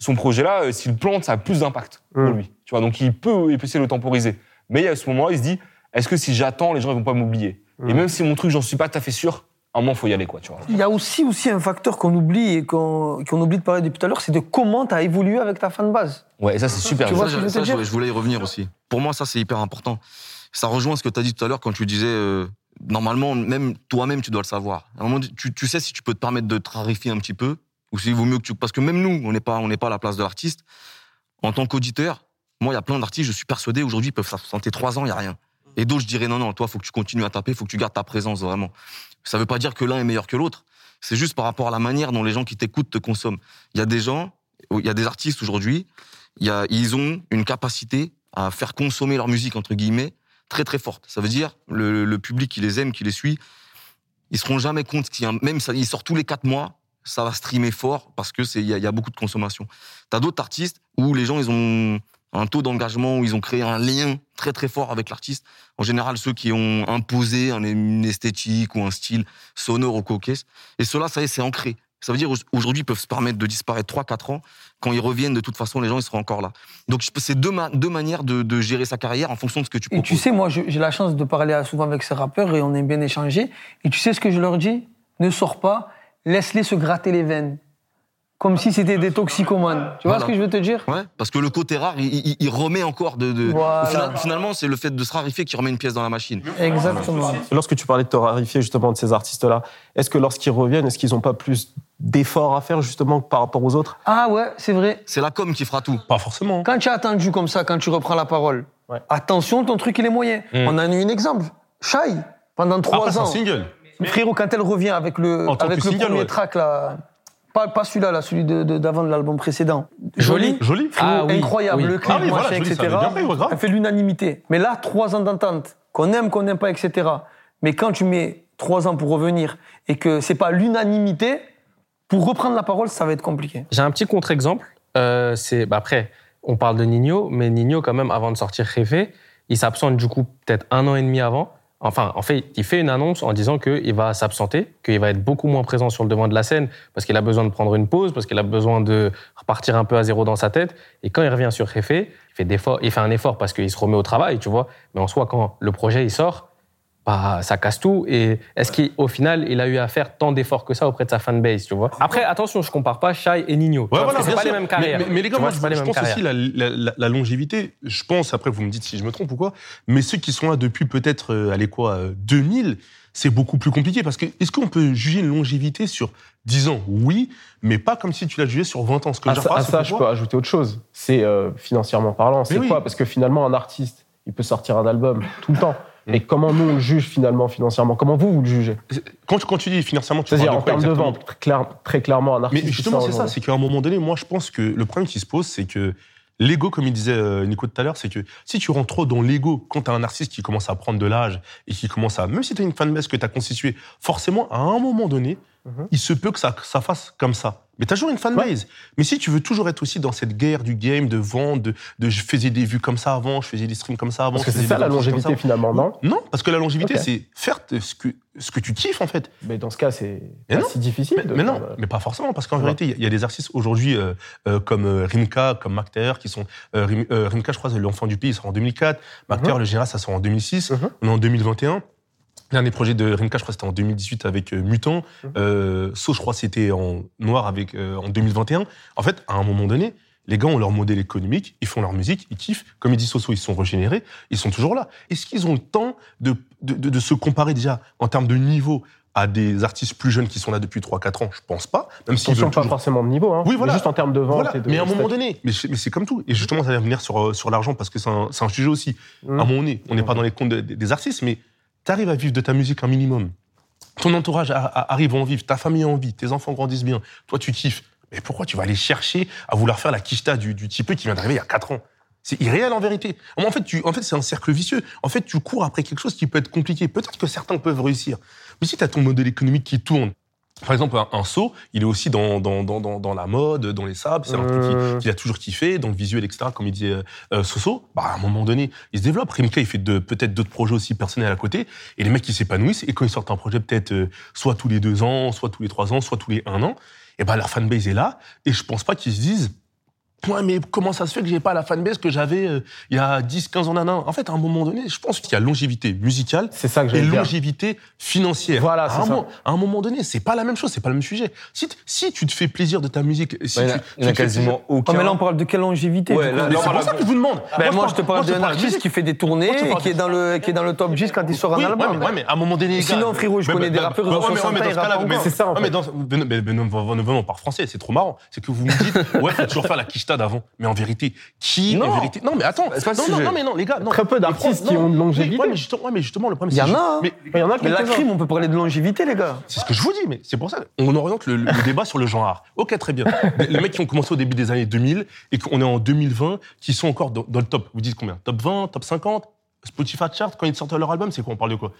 Speaker 6: son projet-là, euh, s'il plante, ça a plus d'impact pour
Speaker 1: Mhm.
Speaker 6: lui. Tu vois, donc il peut essayer de le temporiser. Mais il a ce moment-là, il se dit, est-ce que si j'attends, les gens ils vont pas m'oublier? Et
Speaker 1: Mhm.
Speaker 6: même si mon truc, j'en suis pas tout à fait sûr, à un moment, faut y aller, quoi, tu vois.
Speaker 2: Il y a aussi, aussi un facteur qu'on oublie et qu'on qu'on oublie de parler depuis tout à l'heure, c'est de comment tu as évolué avec ta fanbase.
Speaker 6: Ouais, et ça, c'est super.
Speaker 2: Tu vois
Speaker 3: Ça,
Speaker 2: ce que je veux
Speaker 3: ça,
Speaker 2: te dire
Speaker 3: je, je voulais y revenir aussi. Pour moi, ça, c'est hyper important. Ça rejoint ce que tu as dit tout à l'heure quand tu disais, euh, normalement, même toi-même, tu dois le savoir. À un moment, tu, tu sais si tu peux te permettre de te rarifier un petit peu, ou s'il vaut mieux que tu... Parce que même nous, on n'est pas, on n'est pas à la place de l'artiste. En tant qu'auditeur, moi, il y a plein d'artistes, je suis persuadé, aujourd'hui, ils peuvent s'absenter trois ans, il n'y a rien. Et d'autres, je dirais, non, non, toi, faut que tu continues à taper, faut que tu gardes ta présence, vraiment. Ça veut pas dire que l'un est meilleur que l'autre. C'est juste par rapport à la manière dont les gens qui t'écoutent te consomment. Il y a des gens, il y a des artistes aujourd'hui, ils ont une capacité à faire consommer leur musique, entre guillemets, très très forte. Ça veut dire, le, le public qui les aime, qui les suit, ils se rendent jamais compte même ça, il sort tous les quatre mois, ça va streamer fort parce que c'est, il y a, il y a beaucoup de consommation. T'as d'autres artistes où les gens, ils ont un taux d'engagement, où ils ont créé un lien très très fort avec l'artiste. En général, ceux qui ont imposé un- une esthétique ou un style sonore au cocasse. Et cela, ça y est, c'est ancré. Ça veut dire aujourd'hui, ils peuvent se permettre de disparaître 3-4 ans. Quand ils reviennent, de toute façon, les gens, ils seront encore là. Donc, c'est deux, ma- deux manières de, de gérer sa carrière en fonction de ce que tu
Speaker 2: Et
Speaker 3: proposes.
Speaker 2: tu sais, moi, j'ai la chance de parler souvent avec ces rappeurs et on aime bien échanger. Et tu sais ce que je leur dis? Ne sors pas, laisse-les se gratter les veines. Comme si c'était des toxicomanes. Tu vois
Speaker 3: Voilà.
Speaker 2: ce que je veux te dire?
Speaker 3: Ouais, parce que le côté rare, il, il- il remet encore de. de-
Speaker 2: Voilà.
Speaker 3: Finalement, c'est le fait de se rarifier qui remet une pièce dans la machine.
Speaker 2: Exactement.
Speaker 1: Lorsque tu parlais de te rarifier justement de ces artistes-là, est-ce que lorsqu'ils reviennent, est-ce qu'ils n'ont pas plus d'efforts à faire justement par rapport aux autres?
Speaker 2: Ah ouais, c'est vrai.
Speaker 3: C'est la com qui fera tout.
Speaker 5: Pas forcément.
Speaker 2: Quand tu as attendu comme ça, quand tu reprends la parole,
Speaker 1: Ouais.
Speaker 2: attention, ton truc, il est moyen.
Speaker 6: Mm.
Speaker 2: On a eu un exemple. Shai, pendant
Speaker 5: Après,
Speaker 2: trois
Speaker 5: c'est un
Speaker 2: ans. Frérot, quand elle revient avec le, avec
Speaker 5: single,
Speaker 2: premier
Speaker 5: ouais.
Speaker 2: track, là, pas, pas celui-là, là, celui de- de- d'avant de, l'album précédent.
Speaker 4: Joli.
Speaker 5: Joli.
Speaker 2: Frérot,
Speaker 4: Ah oui,
Speaker 2: incroyable,
Speaker 4: oui.
Speaker 2: le clip,
Speaker 5: Ah oui,
Speaker 2: machin,
Speaker 5: ça
Speaker 2: etc.
Speaker 5: fait.
Speaker 2: Elle fait l'unanimité. Mais là, trois ans d'entente, qu'on aime, qu'on n'aime pas, etc. Mais quand tu mets trois ans pour revenir et que c'est pas l'unanimité, pour reprendre la parole, ça va être compliqué.
Speaker 4: J'ai un petit contre-exemple. Euh, c'est bah après, on parle de Nino, mais Nino quand même avant de sortir Réfé, il s'absente du coup peut-être un an et demi avant. Enfin, en fait, il fait une annonce en disant qu'il va s'absenter, qu'il va être beaucoup moins présent sur le devant de la scène parce qu'il a besoin de prendre une pause, parce qu'il a besoin de repartir un peu à zéro dans sa tête. Et quand il revient sur Réfé, il fait, il fait un effort parce qu'il se remet au travail, tu vois. Mais en soi, quand le projet il sort, bah, ça casse tout. Et est-ce qu'au final, il a eu à faire tant d'efforts que ça auprès de sa fanbase, tu vois? Après, attention, je compare pas Shai et Nino.
Speaker 5: Ouais, voilà,
Speaker 4: c'est pas
Speaker 5: sûr.
Speaker 4: les mêmes carrières.
Speaker 5: Mais, mais- mais les gars,
Speaker 4: vois,
Speaker 5: moi,
Speaker 4: les
Speaker 5: je pense aussi la, la- la- la longévité. Je pense, après, vous me dites si je me trompe ou quoi, mais ceux qui sont là depuis peut-être, euh, allez quoi, euh, 2000, c'est beaucoup plus compliqué parce que est-ce qu'on peut juger une longévité sur 10 ans? Oui, mais pas comme si tu l'as jugé sur 20 ans. Ce que
Speaker 1: À ça, à je peux ajouter autre chose. C'est euh, financièrement parlant. C'est
Speaker 5: oui.
Speaker 1: quoi? Parce que finalement, un artiste, il peut sortir un album tout le temps.
Speaker 5: Mm.
Speaker 1: Et comment nous, on le juge finalement financièrement? Comment vous, vous le jugez?
Speaker 5: Quand, tu- quand tu dis financièrement, tu
Speaker 1: C'est-à-dire en termes de vente, très, clair- très clairement, un artiste.
Speaker 5: Mais justement, c'est ça. C'est qu'à un moment donné, moi, je pense que le problème qui se pose, c'est que l'ego, comme il disait euh, Nico tout à l'heure, c'est que si tu rentres trop dans l'ego, quand tu as un artiste qui commence à prendre de l'âge et qui commence à. Même si tu as une fanbase que tu as constituée, forcément, à un moment donné,
Speaker 1: Mhm.
Speaker 5: il se peut que ça, ça fasse comme ça. Mais t'as toujours une fanbase. Mais si tu veux toujours être aussi dans cette guerre du game, de vendre, de, de je faisais des vues comme ça avant, je faisais des streams comme ça avant.
Speaker 1: Parce que c'est ça la longévité finalement, non
Speaker 5: Non, parce que la longévité, c'est faire ce que, ce que tu kiffes, en fait.
Speaker 1: Mais dans ce cas, c'est
Speaker 5: Mais
Speaker 1: pas
Speaker 5: non.
Speaker 1: si difficile.
Speaker 5: Mais,
Speaker 1: de
Speaker 5: mais non,
Speaker 1: euh,
Speaker 5: mais pas forcément, parce qu'en
Speaker 1: Ouais.
Speaker 5: vérité, il y a- il y, a des artistes aujourd'hui euh, euh, comme Rimka, comme Mac Taylor, qui sont. Rim- Rimka, je crois, c'est l'enfant du pays, il sort en 2004. Mac
Speaker 1: Mhm.
Speaker 5: Le général, ça sort en 2006.
Speaker 1: Mhm.
Speaker 5: On est en 2021. Le Dernier projet de Rimka, je crois, c'était en 2018 avec euh, Mutant.
Speaker 1: Mhm.
Speaker 5: Euh, So, je crois, c'était en noir avec, euh, en 2021. En fait, à un moment donné, les gars ont leur modèle économique, ils font leur musique, ils kiffent. Comme il dit Soso, ils sont régénérés, ils sont toujours là. Est-ce qu'ils ont le temps de, de, de- de se comparer déjà en termes de niveau à des artistes plus jeunes qui sont là depuis 3-4 ans? Je pense pas. Même s'ils veulent
Speaker 1: pas
Speaker 5: toujours
Speaker 1: forcément de niveau, hein,
Speaker 5: Oui,
Speaker 1: mais
Speaker 5: voilà.
Speaker 1: juste en termes de vente.
Speaker 5: voilà.
Speaker 1: et de
Speaker 5: Mais à un moment donné, mais c'est comme tout. Et justement, ça va venir sur, sur l'argent parce que c'est un, un sujet aussi.
Speaker 1: Mhm.
Speaker 5: À un moment donné, on n'est pas dans les comptes de- de- des artistes, mais tu arrives à vivre de ta musique un minimum. Ton entourage arrive en vivre, ta famille a envie, tes enfants grandissent bien, toi tu kiffes. Mais pourquoi tu vas aller chercher à vouloir faire la quicheta du, du type qui vient d'arriver il y a 4 ans? C'est irréel en vérité. En fait, en fait c'est un cercle vicieux. En fait, tu cours après quelque chose qui peut être compliqué. Peut-être que certains peuvent réussir. Mais si tu as ton modèle économique qui tourne, par exemple, un, un saut, il est aussi dans, dans, dans, dans, dans la mode, dans les sables, c'est un truc qui- qu'il a toujours kiffé, dans le visuel, etc., comme il disait euh, euh, Soso. Bah, à un moment donné, il se développe. Rimka, il fait de- peut-être d'autres projets aussi personnels à côté, et les mecs, ils s'épanouissent, et quand ils sortent un projet, peut-être euh, soit tous les deux ans, soit tous les trois ans, soit tous les un an, et ben leur fanbase est là, et je pense pas qu'ils se disent Ouais, mais comment ça se fait que j'ai pas la fanbase que j'avais euh, il y a 10, 15 ans, nanan En fait, à un moment donné, je pense qu'il y a longévité musicale
Speaker 1: C'est ça que
Speaker 5: et
Speaker 1: dire.
Speaker 5: longévité financière.
Speaker 1: Voilà, c'est ça.
Speaker 5: moment, à un moment donné, c'est pas la même chose, c'est pas le même sujet. Si, tu te fais plaisir de ta musique, si
Speaker 6: Bah,
Speaker 5: tu,
Speaker 6: il y a quasiment
Speaker 2: Oh,
Speaker 6: aucun.
Speaker 2: mais là, on parle de quelle longévité?
Speaker 6: Ouais, là- là,
Speaker 5: c'est pour ça que je vous demande.
Speaker 2: Ben, moi, je te parle d'un artiste qui fait des tournées
Speaker 5: Moi,
Speaker 2: et qui est, dans le, qui est dans le top 10 quand il sort un album.
Speaker 5: ouais, mais, à un moment donné.
Speaker 2: Sinon, frérot, je connais
Speaker 5: mais-
Speaker 2: des rappeurs, ils ont
Speaker 5: ouais, mais-
Speaker 2: 60
Speaker 5: ouais,
Speaker 2: ans.
Speaker 1: C'est ça,
Speaker 5: mais non, on parle français, c'est trop marrant. C'est que vous me dites, ouais, faut toujours faire la quicheta d'avant. Mais en vérité, qui,
Speaker 6: Non.
Speaker 5: en vérité, non, mais attends,
Speaker 6: C'est pas
Speaker 5: non, non,
Speaker 6: sujet.
Speaker 5: non, mais non, les gars, non.
Speaker 1: Très peu d'artistes qui
Speaker 5: non,
Speaker 1: ont de longévité.
Speaker 5: Ouais, mais justement, ouais, mais justement, le problème,
Speaker 2: Il y
Speaker 5: c'est
Speaker 2: en a,
Speaker 5: juste-
Speaker 2: hein.
Speaker 5: Mais
Speaker 1: Il y en a
Speaker 2: Mais la crime, on peut parler de longévité, les gars.
Speaker 5: c'est ce que je vous dis, mais c'est pour ça. On oriente le, le débat sur le genre. Ok, très bien. <laughs> Les mecs qui ont commencé au début des années 2000 et qu'on est en 2020, qui sont encore dans, dans le top. Vous dites combien? Top 20, top 50 Spotify chart, quand ils sortent leur album, c'est quoi? On parle de quoi?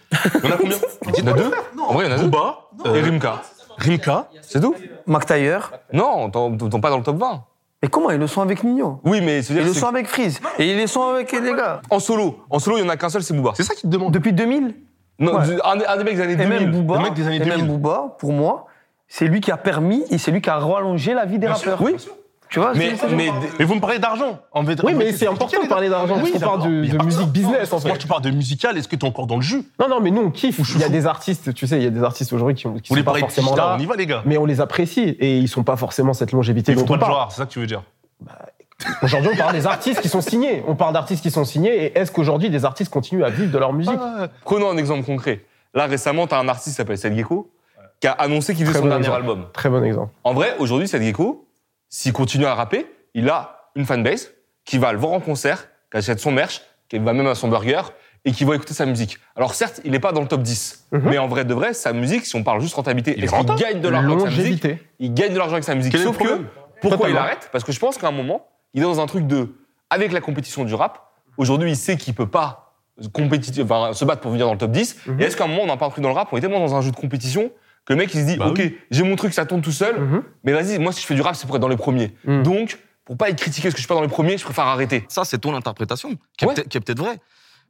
Speaker 5: Il y en a combien? <laughs>
Speaker 6: Il y en a deux? En vrai, il y en a deux.
Speaker 5: Booba,
Speaker 6: Et Rimka.
Speaker 5: Rimka,
Speaker 6: C'est tout?
Speaker 2: Mac Taylor.
Speaker 6: Non, t'en t'en pas dans le top 20.
Speaker 2: Mais comment Ils le sont avec Nino.
Speaker 6: Oui, mais
Speaker 2: Ils le sont avec Freeze. Et ils le sont avec les gars.
Speaker 6: en solo. En solo, il y en a qu'un seul, c'est Booba.
Speaker 5: c'est ça qu'ils te demandent.
Speaker 2: Depuis 2000
Speaker 6: Non,
Speaker 2: Ouais.
Speaker 6: du- un, des- un des mecs des années
Speaker 2: Et
Speaker 6: 2000.
Speaker 2: même Booba,
Speaker 5: mec des années
Speaker 2: et même
Speaker 5: 2000.
Speaker 2: Booba, pour moi, c'est lui qui a permis et c'est lui qui a rallongé la vie des
Speaker 5: Bien sûr,
Speaker 2: rappeurs.
Speaker 5: oui.
Speaker 2: Tu vois
Speaker 6: Mais,
Speaker 5: vous me parlez d'argent. En fait,
Speaker 1: Oui,
Speaker 5: en
Speaker 1: mais c'est important de parler d'argent,
Speaker 5: Oui,
Speaker 1: qu'on parle de- de musique
Speaker 5: ça.
Speaker 1: business, en fait.
Speaker 5: Moi, tu parles de musical, est-ce que tu es encore dans le jus?
Speaker 1: Non, non, mais nous, on kiffe. Il y a des artistes, tu sais, il y a des artistes aujourd'hui qui, ont- qui
Speaker 5: Vous
Speaker 1: sont pas forcément là.
Speaker 5: On y va, les gars.
Speaker 1: Mais on les apprécie et ils sont pas forcément cette longévité
Speaker 5: Il faut
Speaker 1: dont
Speaker 5: pas
Speaker 1: on
Speaker 5: le
Speaker 1: parle.
Speaker 5: c'est ça que tu veux dire.
Speaker 1: Aujourd'hui, on parle des artistes qui sont signés. On parle d'artistes qui sont signés. Et est-ce qu'aujourd'hui, des artistes continuent à vivre de leur musique?
Speaker 6: Prenons un exemple concret. Là, récemment, t'as un artiste qui s'appelle Seth Gecko qui a annoncé qu'il faisait son
Speaker 1: bon
Speaker 6: dernier
Speaker 1: exemple.
Speaker 6: album.
Speaker 1: Très bon exemple.
Speaker 6: En vrai, aujourd'hui, Seth Gecko, s'il continue à rapper, il a une fanbase qui va le voir en concert, qui achète son merch, qui va même à son burger et qui va écouter sa musique. Alors certes, il n'est pas dans le top 10,
Speaker 1: Mhm.
Speaker 6: mais en vrai de vrai, sa musique, si on parle juste rentabilité,
Speaker 5: Il rentable.
Speaker 6: gagne de l'argent avec sa musique. Il gagne de l'argent avec sa musique. Sauf que, pourquoi il arrête? Parce que je pense qu'à un moment, il est dans un truc de, avec la compétition du rap, aujourd'hui, il sait qu'il peut pas enfin, se battre pour venir dans le top 10.
Speaker 1: Mhm.
Speaker 6: Et est-ce qu'à un moment, on n'a pas un truc dans le rap, on est tellement dans un jeu de compétition que le mec, il se dit,
Speaker 5: Bah
Speaker 6: OK,
Speaker 5: oui.
Speaker 6: j'ai mon truc, ça tourne tout seul,
Speaker 1: Mhm.
Speaker 6: mais vas-y, moi, si je fais du rap, c'est pour être dans les premiers.
Speaker 1: Mhm.
Speaker 6: Donc, pour pas être critiqué parce que je suis pas dans les premiers, je préfère arrêter.
Speaker 3: Ça, c'est ton interprétation, qui est
Speaker 6: Ouais.
Speaker 3: peut-être peut-être vraie.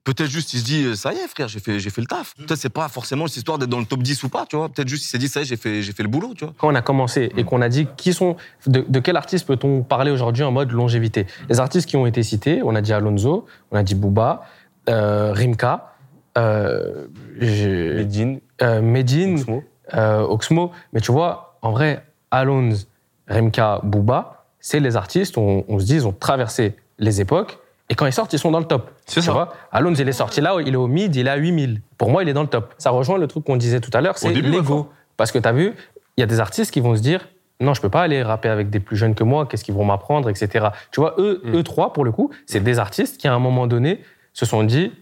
Speaker 3: Peut-être juste, il se dit, euh, ça y est, frère, j'ai fait, j'ai fait le taf. Peut-être c'est pas forcément cette histoire d'être dans le top 10 ou pas, tu vois. Peut-être juste, il s'est dit, ça y est, j'ai fait, j'ai fait le boulot, tu vois.
Speaker 4: quand on a commencé et qu'on a dit qui sont de, de quel artiste peut-on parler aujourd'hui en mode longévité? Les artistes qui ont été cités, on a dit Alonso, on a dit Booba, euh, Rimka, euh,
Speaker 6: Medine,
Speaker 4: euh, Medine,
Speaker 6: Oxmo.
Speaker 4: Euh, Oxmo. Mais tu vois, en vrai, Alonso, Rimka, Booba, c'est les artistes, on, on se dit, ils ont traversé les époques. Et quand ils sortent, ils sont dans le top.
Speaker 5: C'est ça.
Speaker 4: vois Alonso, il est sorti là, il est au mid, il est à 8000. Pour moi, il est dans le top. Ça rejoint le truc qu'on disait tout à l'heure, c'est l'ego. Parce que tu as vu, il y a des artistes qui vont se dire non, je peux pas aller rapper avec des plus jeunes que moi, qu'est-ce qu'ils vont m'apprendre, etc. Tu vois, eux,
Speaker 5: Mm.
Speaker 4: eux trois, pour le coup, c'est des artistes qui, à un moment donné, se sont dit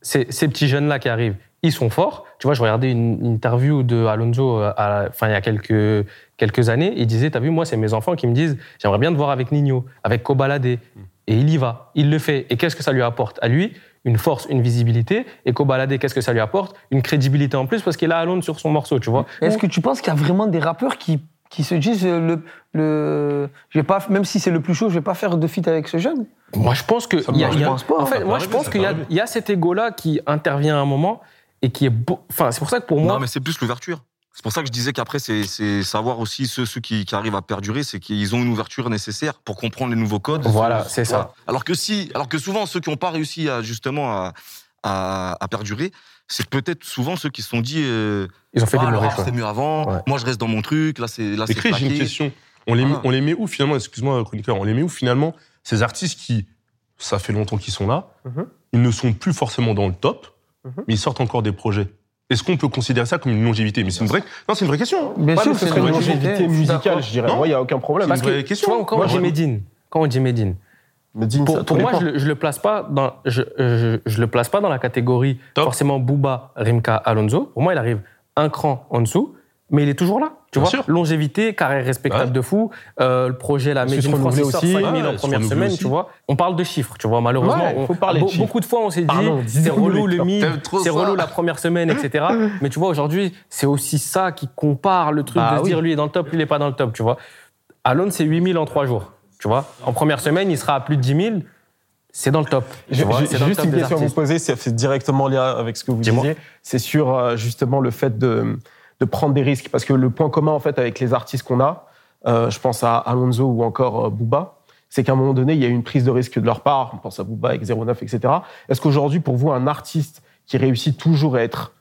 Speaker 4: ces, ces petits jeunes-là qui arrivent, ils sont forts. Tu vois, je regardais une, interview de Alonso euh, à- enfin, il y a quelques, quelques années. Il disait T'as vu, moi, c'est mes enfants qui me disent J'aimerais bien te voir avec Nino, avec Kobalade. et il y va. Il le fait. Et qu'est-ce que ça lui apporte à lui? Une force, une visibilité. Et Kobalade, qu'est-ce que ça lui apporte? Une crédibilité en plus parce qu'il a Alone sur son morceau, tu vois.
Speaker 2: Est-ce que tu penses qu'il y a vraiment des rappeurs qui, qui se disent euh, le, le je vais pas même si c'est le plus chaud, je vais pas faire de feat avec ce jeune?
Speaker 4: Moi, je pense que.
Speaker 5: Ça
Speaker 4: y a- a-
Speaker 2: pense pas,
Speaker 4: En fait, moi, je pense qu'il y, y a cet ego-là qui intervient à un moment et qui est. beau- Enfin, c'est pour ça que pour moi.
Speaker 3: Non, mais c'est plus l'ouverture. C'est pour ça que je disais qu'après, c'est savoir aussi ceux, ceux qui, qui arrivent à perdurer, c'est qu'ils ont une ouverture nécessaire pour comprendre les nouveaux codes.
Speaker 4: Voilà,
Speaker 3: Ce-
Speaker 4: c'est ça.
Speaker 3: Alors que si, alors que souvent ceux qui n'ont pas réussi à justement à, à, à perdurer, c'est peut-être souvent ceux qui se sont dit, euh,
Speaker 4: Ils ont fait
Speaker 3: ah,
Speaker 4: des mauvais
Speaker 3: c'était mieux avant.
Speaker 4: Ouais.
Speaker 3: Moi, je reste dans mon truc. Là, c'est là, c'est
Speaker 5: j'ai une question. On les, met, on les met où finalement? Excuse-moi, chroniqueur. On les met où finalement ces artistes qui, ça fait longtemps qu'ils sont là,
Speaker 1: Mhm.
Speaker 5: ils ne sont plus forcément dans le top,
Speaker 1: Mhm.
Speaker 5: mais ils sortent encore des projets. Est-ce qu'on peut considérer ça comme une longévité? Mais c'est une vraie, non, c'est une vraie question.
Speaker 2: Bien sûr,
Speaker 1: mais ce
Speaker 2: c'est
Speaker 1: serait une longévité musicale, je dirais.
Speaker 5: Non
Speaker 1: Moi, il n'y a aucun problème.
Speaker 5: C'est
Speaker 1: Parce
Speaker 5: une
Speaker 1: que
Speaker 5: vraie question.
Speaker 4: quand
Speaker 1: Moi,
Speaker 4: on dit quand on dit Medine,
Speaker 1: Medine,
Speaker 4: pour, moi, je le, je le place pas dans, je, je, je le place pas dans la catégorie
Speaker 5: Top.
Speaker 4: forcément Booba, Rimka, Alonso. Pour moi, il arrive un cran en dessous, mais il est toujours là. Tu
Speaker 5: Bien
Speaker 4: vois,
Speaker 5: sûr.
Speaker 4: longévité, carrière respectable
Speaker 5: Ouais.
Speaker 4: de fou. Euh, le projet, la
Speaker 1: Il se
Speaker 4: Made in France,
Speaker 1: renouveler
Speaker 4: il sort
Speaker 1: aussi.
Speaker 4: 5 000
Speaker 5: Ouais,
Speaker 4: en première semaine,
Speaker 5: aussi.
Speaker 4: tu vois. On parle de chiffres, tu vois. Malheureusement,
Speaker 1: Ouais,
Speaker 4: on-
Speaker 1: faut parler de
Speaker 4: be-
Speaker 1: chiffres.
Speaker 4: beaucoup de fois, on s'est dit,
Speaker 1: Pardon,
Speaker 4: c'est relou le mythe, c'est relou la première semaine, etc. <laughs> mais tu vois, aujourd'hui, c'est aussi ça qui compare le truc
Speaker 1: Bah
Speaker 4: de se
Speaker 1: oui.
Speaker 4: dire lui est dans le top, lui il est pas dans le top, tu vois. Alone, c'est 8 000 en 3 jours, tu vois. En première semaine, il sera à plus de 10 000. C'est dans le top. tu
Speaker 1: J'ai
Speaker 4: vois,
Speaker 1: j'ai
Speaker 4: c'est dans le
Speaker 1: juste
Speaker 4: top
Speaker 1: une question à vous poser, fait directement lien avec ce que vous disiez. C'est sur euh, justement le fait de, de prendre des risques. Parce que le point commun en fait avec les artistes qu'on a, euh, je pense à Alonso ou encore euh, Booba, c'est qu'à un moment donné, il y a eu une prise de risque de leur part. On pense à Booba avec 09, etc. Est-ce qu'aujourd'hui, pour vous, un artiste qui réussit toujours à être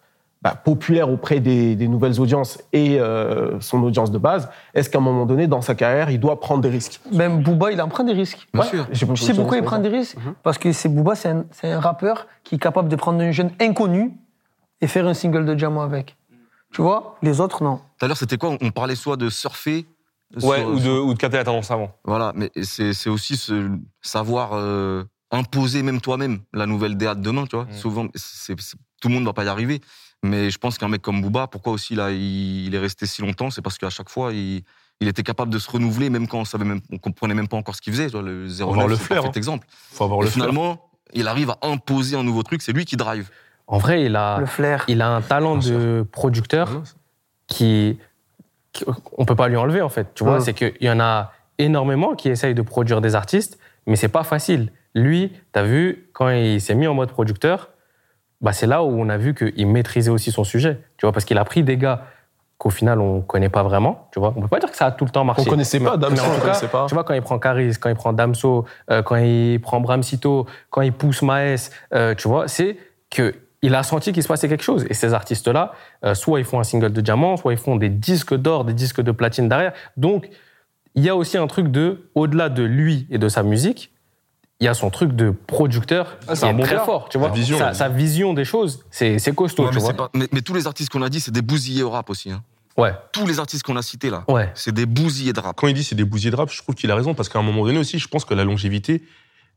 Speaker 1: bah, populaire auprès des, des nouvelles audiences et euh, son audience de base, est-ce qu'à un moment donné, dans sa carrière, il doit prendre des risques?
Speaker 2: Même Booba, il en prend des risques.
Speaker 3: Bien
Speaker 1: Ouais,
Speaker 3: sûr.
Speaker 1: pas
Speaker 2: Tu sais pourquoi il prend des risques
Speaker 1: Mhm.
Speaker 2: Parce que c'est Booba, c'est un, c'est un rappeur qui est capable de prendre un jeune inconnu et faire un single de diamant avec. Tu vois Les autres, non.
Speaker 3: Tout à l'heure, c'était quoi? On parlait soit de surfer.
Speaker 6: Ouais,
Speaker 3: sur-
Speaker 6: ou de,
Speaker 3: sur-
Speaker 6: ou de capter la tendance avant.
Speaker 3: Voilà, mais c'est c'est aussi ce savoir euh, imposer même toi-même la nouvelle DA de demain, tu vois.
Speaker 6: Mm.
Speaker 3: Souvent, tout le monde ne va pas y arriver. Mais je pense qu'un mec comme Booba, pourquoi aussi là, il, il est resté si longtemps? C'est parce qu'à chaque fois, il, il était capable de se renouveler, même quand on savait même, on comprenait même pas encore ce qu'il faisait. Tu vois, le 09,
Speaker 5: avoir le
Speaker 3: c'est un
Speaker 5: hein.
Speaker 3: exemple.
Speaker 5: Faut avoir
Speaker 3: Et
Speaker 5: le flair.
Speaker 3: finalement, il arrive à imposer un nouveau truc. C'est lui qui drive.
Speaker 4: En vrai, il a,
Speaker 2: Le flair.
Speaker 4: il a un talent de producteur qui, qui- on peut pas lui enlever en fait. Tu vois, c'est qu'il y en a énormément qui essayent de produire des artistes, mais c'est pas facile. Lui, tu as vu quand il s'est mis en mode producteur, bah c'est là où on a vu qu'il maîtrisait aussi son sujet. Tu vois, parce qu'il a pris des gars qu'au final on connaît pas vraiment. Tu vois, on peut pas dire que ça a tout le temps marché.
Speaker 1: On connaissait pas, Damso,
Speaker 4: mais en
Speaker 1: on
Speaker 4: tout
Speaker 1: connaissait
Speaker 4: cas,
Speaker 1: pas.
Speaker 4: Tu vois, quand il prend Caris, quand il prend Damso, euh, quand il prend Bramsito, quand il pousse Maes, euh, tu vois, c'est que il a senti qu'il se passait quelque chose. Et ces artistes-là, euh, soit ils font un single de diamant, soit ils font des disques d'or, des disques de platine derrière. Donc, il y a aussi un truc de, au-delà de lui et de sa musique, il y a son truc de producteur
Speaker 6: Ah,
Speaker 4: qui
Speaker 6: c'est un
Speaker 4: est
Speaker 6: bon
Speaker 4: très
Speaker 6: gars.
Speaker 4: fort, tu vois.
Speaker 5: Vision,
Speaker 4: sa, vision des choses, c'est c'est costaud,
Speaker 3: Ouais,
Speaker 4: tu
Speaker 3: mais,
Speaker 4: vois.
Speaker 3: c'est pas- mais- mais tous les artistes qu'on a dit, c'est des bousillés au rap aussi. hein.
Speaker 4: Ouais,
Speaker 3: Tous les artistes qu'on a cités là,
Speaker 4: ouais.
Speaker 3: c'est des bousillés de rap.
Speaker 5: Quand il dit c'est des bousillés de rap, je trouve qu'il a raison parce qu'à un moment donné aussi, je pense que la longévité,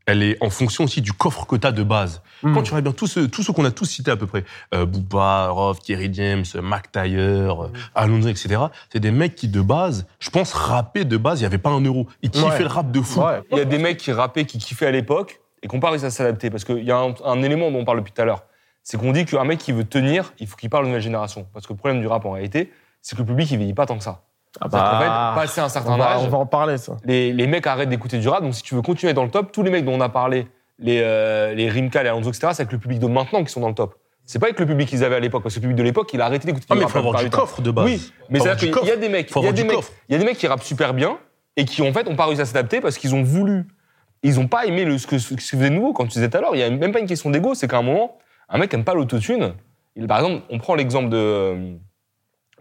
Speaker 5: elle est en fonction aussi du coffre que tu as de base.
Speaker 1: Mm.
Speaker 5: Quand tu regardes bien tous ceux, tous ceux qu'on a tous cités à peu près, euh, Booba, Kerry James, Mac Taylor, euh, Alonso, etc., c'est des mecs qui de base, je pense, rappaient de base, il n'y avait pas un euro. Ils kiffaient
Speaker 1: Ouais.
Speaker 5: le rap de fou.
Speaker 1: Ouais.
Speaker 6: Il y a des mecs qui rappaient, qui kiffaient à l'époque et qu'on réussi à s'adapter. Parce qu'il y a un, un élément dont on parle depuis tout à l'heure. C'est qu'on dit qu'un mec qui veut tenir, il faut qu'il parle de nouvelle génération. Parce que le problème du rap en réalité, c'est que le public il vieillit pas tant que ça.
Speaker 1: Ah
Speaker 6: C'est-à-dire qu'en fait,
Speaker 1: bah,
Speaker 6: passé un
Speaker 1: on,
Speaker 6: certain
Speaker 1: va,
Speaker 6: âge,
Speaker 1: on va en parler, ça.
Speaker 6: les, les mecs arrêtent d'écouter du rap. Donc si tu veux continuer dans le top, tous les mecs dont on a parlé, les, euh, les Rimka, les Alonso, etc., c'est avec le public de maintenant qui sont dans le top. C'est pas avec le public qu'ils avaient à l'époque, parce que le public de l'époque, il a arrêté d'écouter
Speaker 5: Ah,
Speaker 6: du
Speaker 5: mais il
Speaker 6: rap
Speaker 5: faut avoir du coffre de base.
Speaker 6: Oui, mais c'est qu'il y a des mecs, il y a des mecs,
Speaker 5: coffre.
Speaker 6: il y a des mecs qui rappent super bien et qui en fait ont pas réussi à s'adapter parce qu'ils ont voulu, ils ont pas aimé le, ce que ce qui faisait de nouveau. Quand tu disais tout à l'heure, il y a même pas une question d'ego, c'est qu'à un moment, un mec aime pas l'autotune. Il- Par exemple, on prend l'exemple de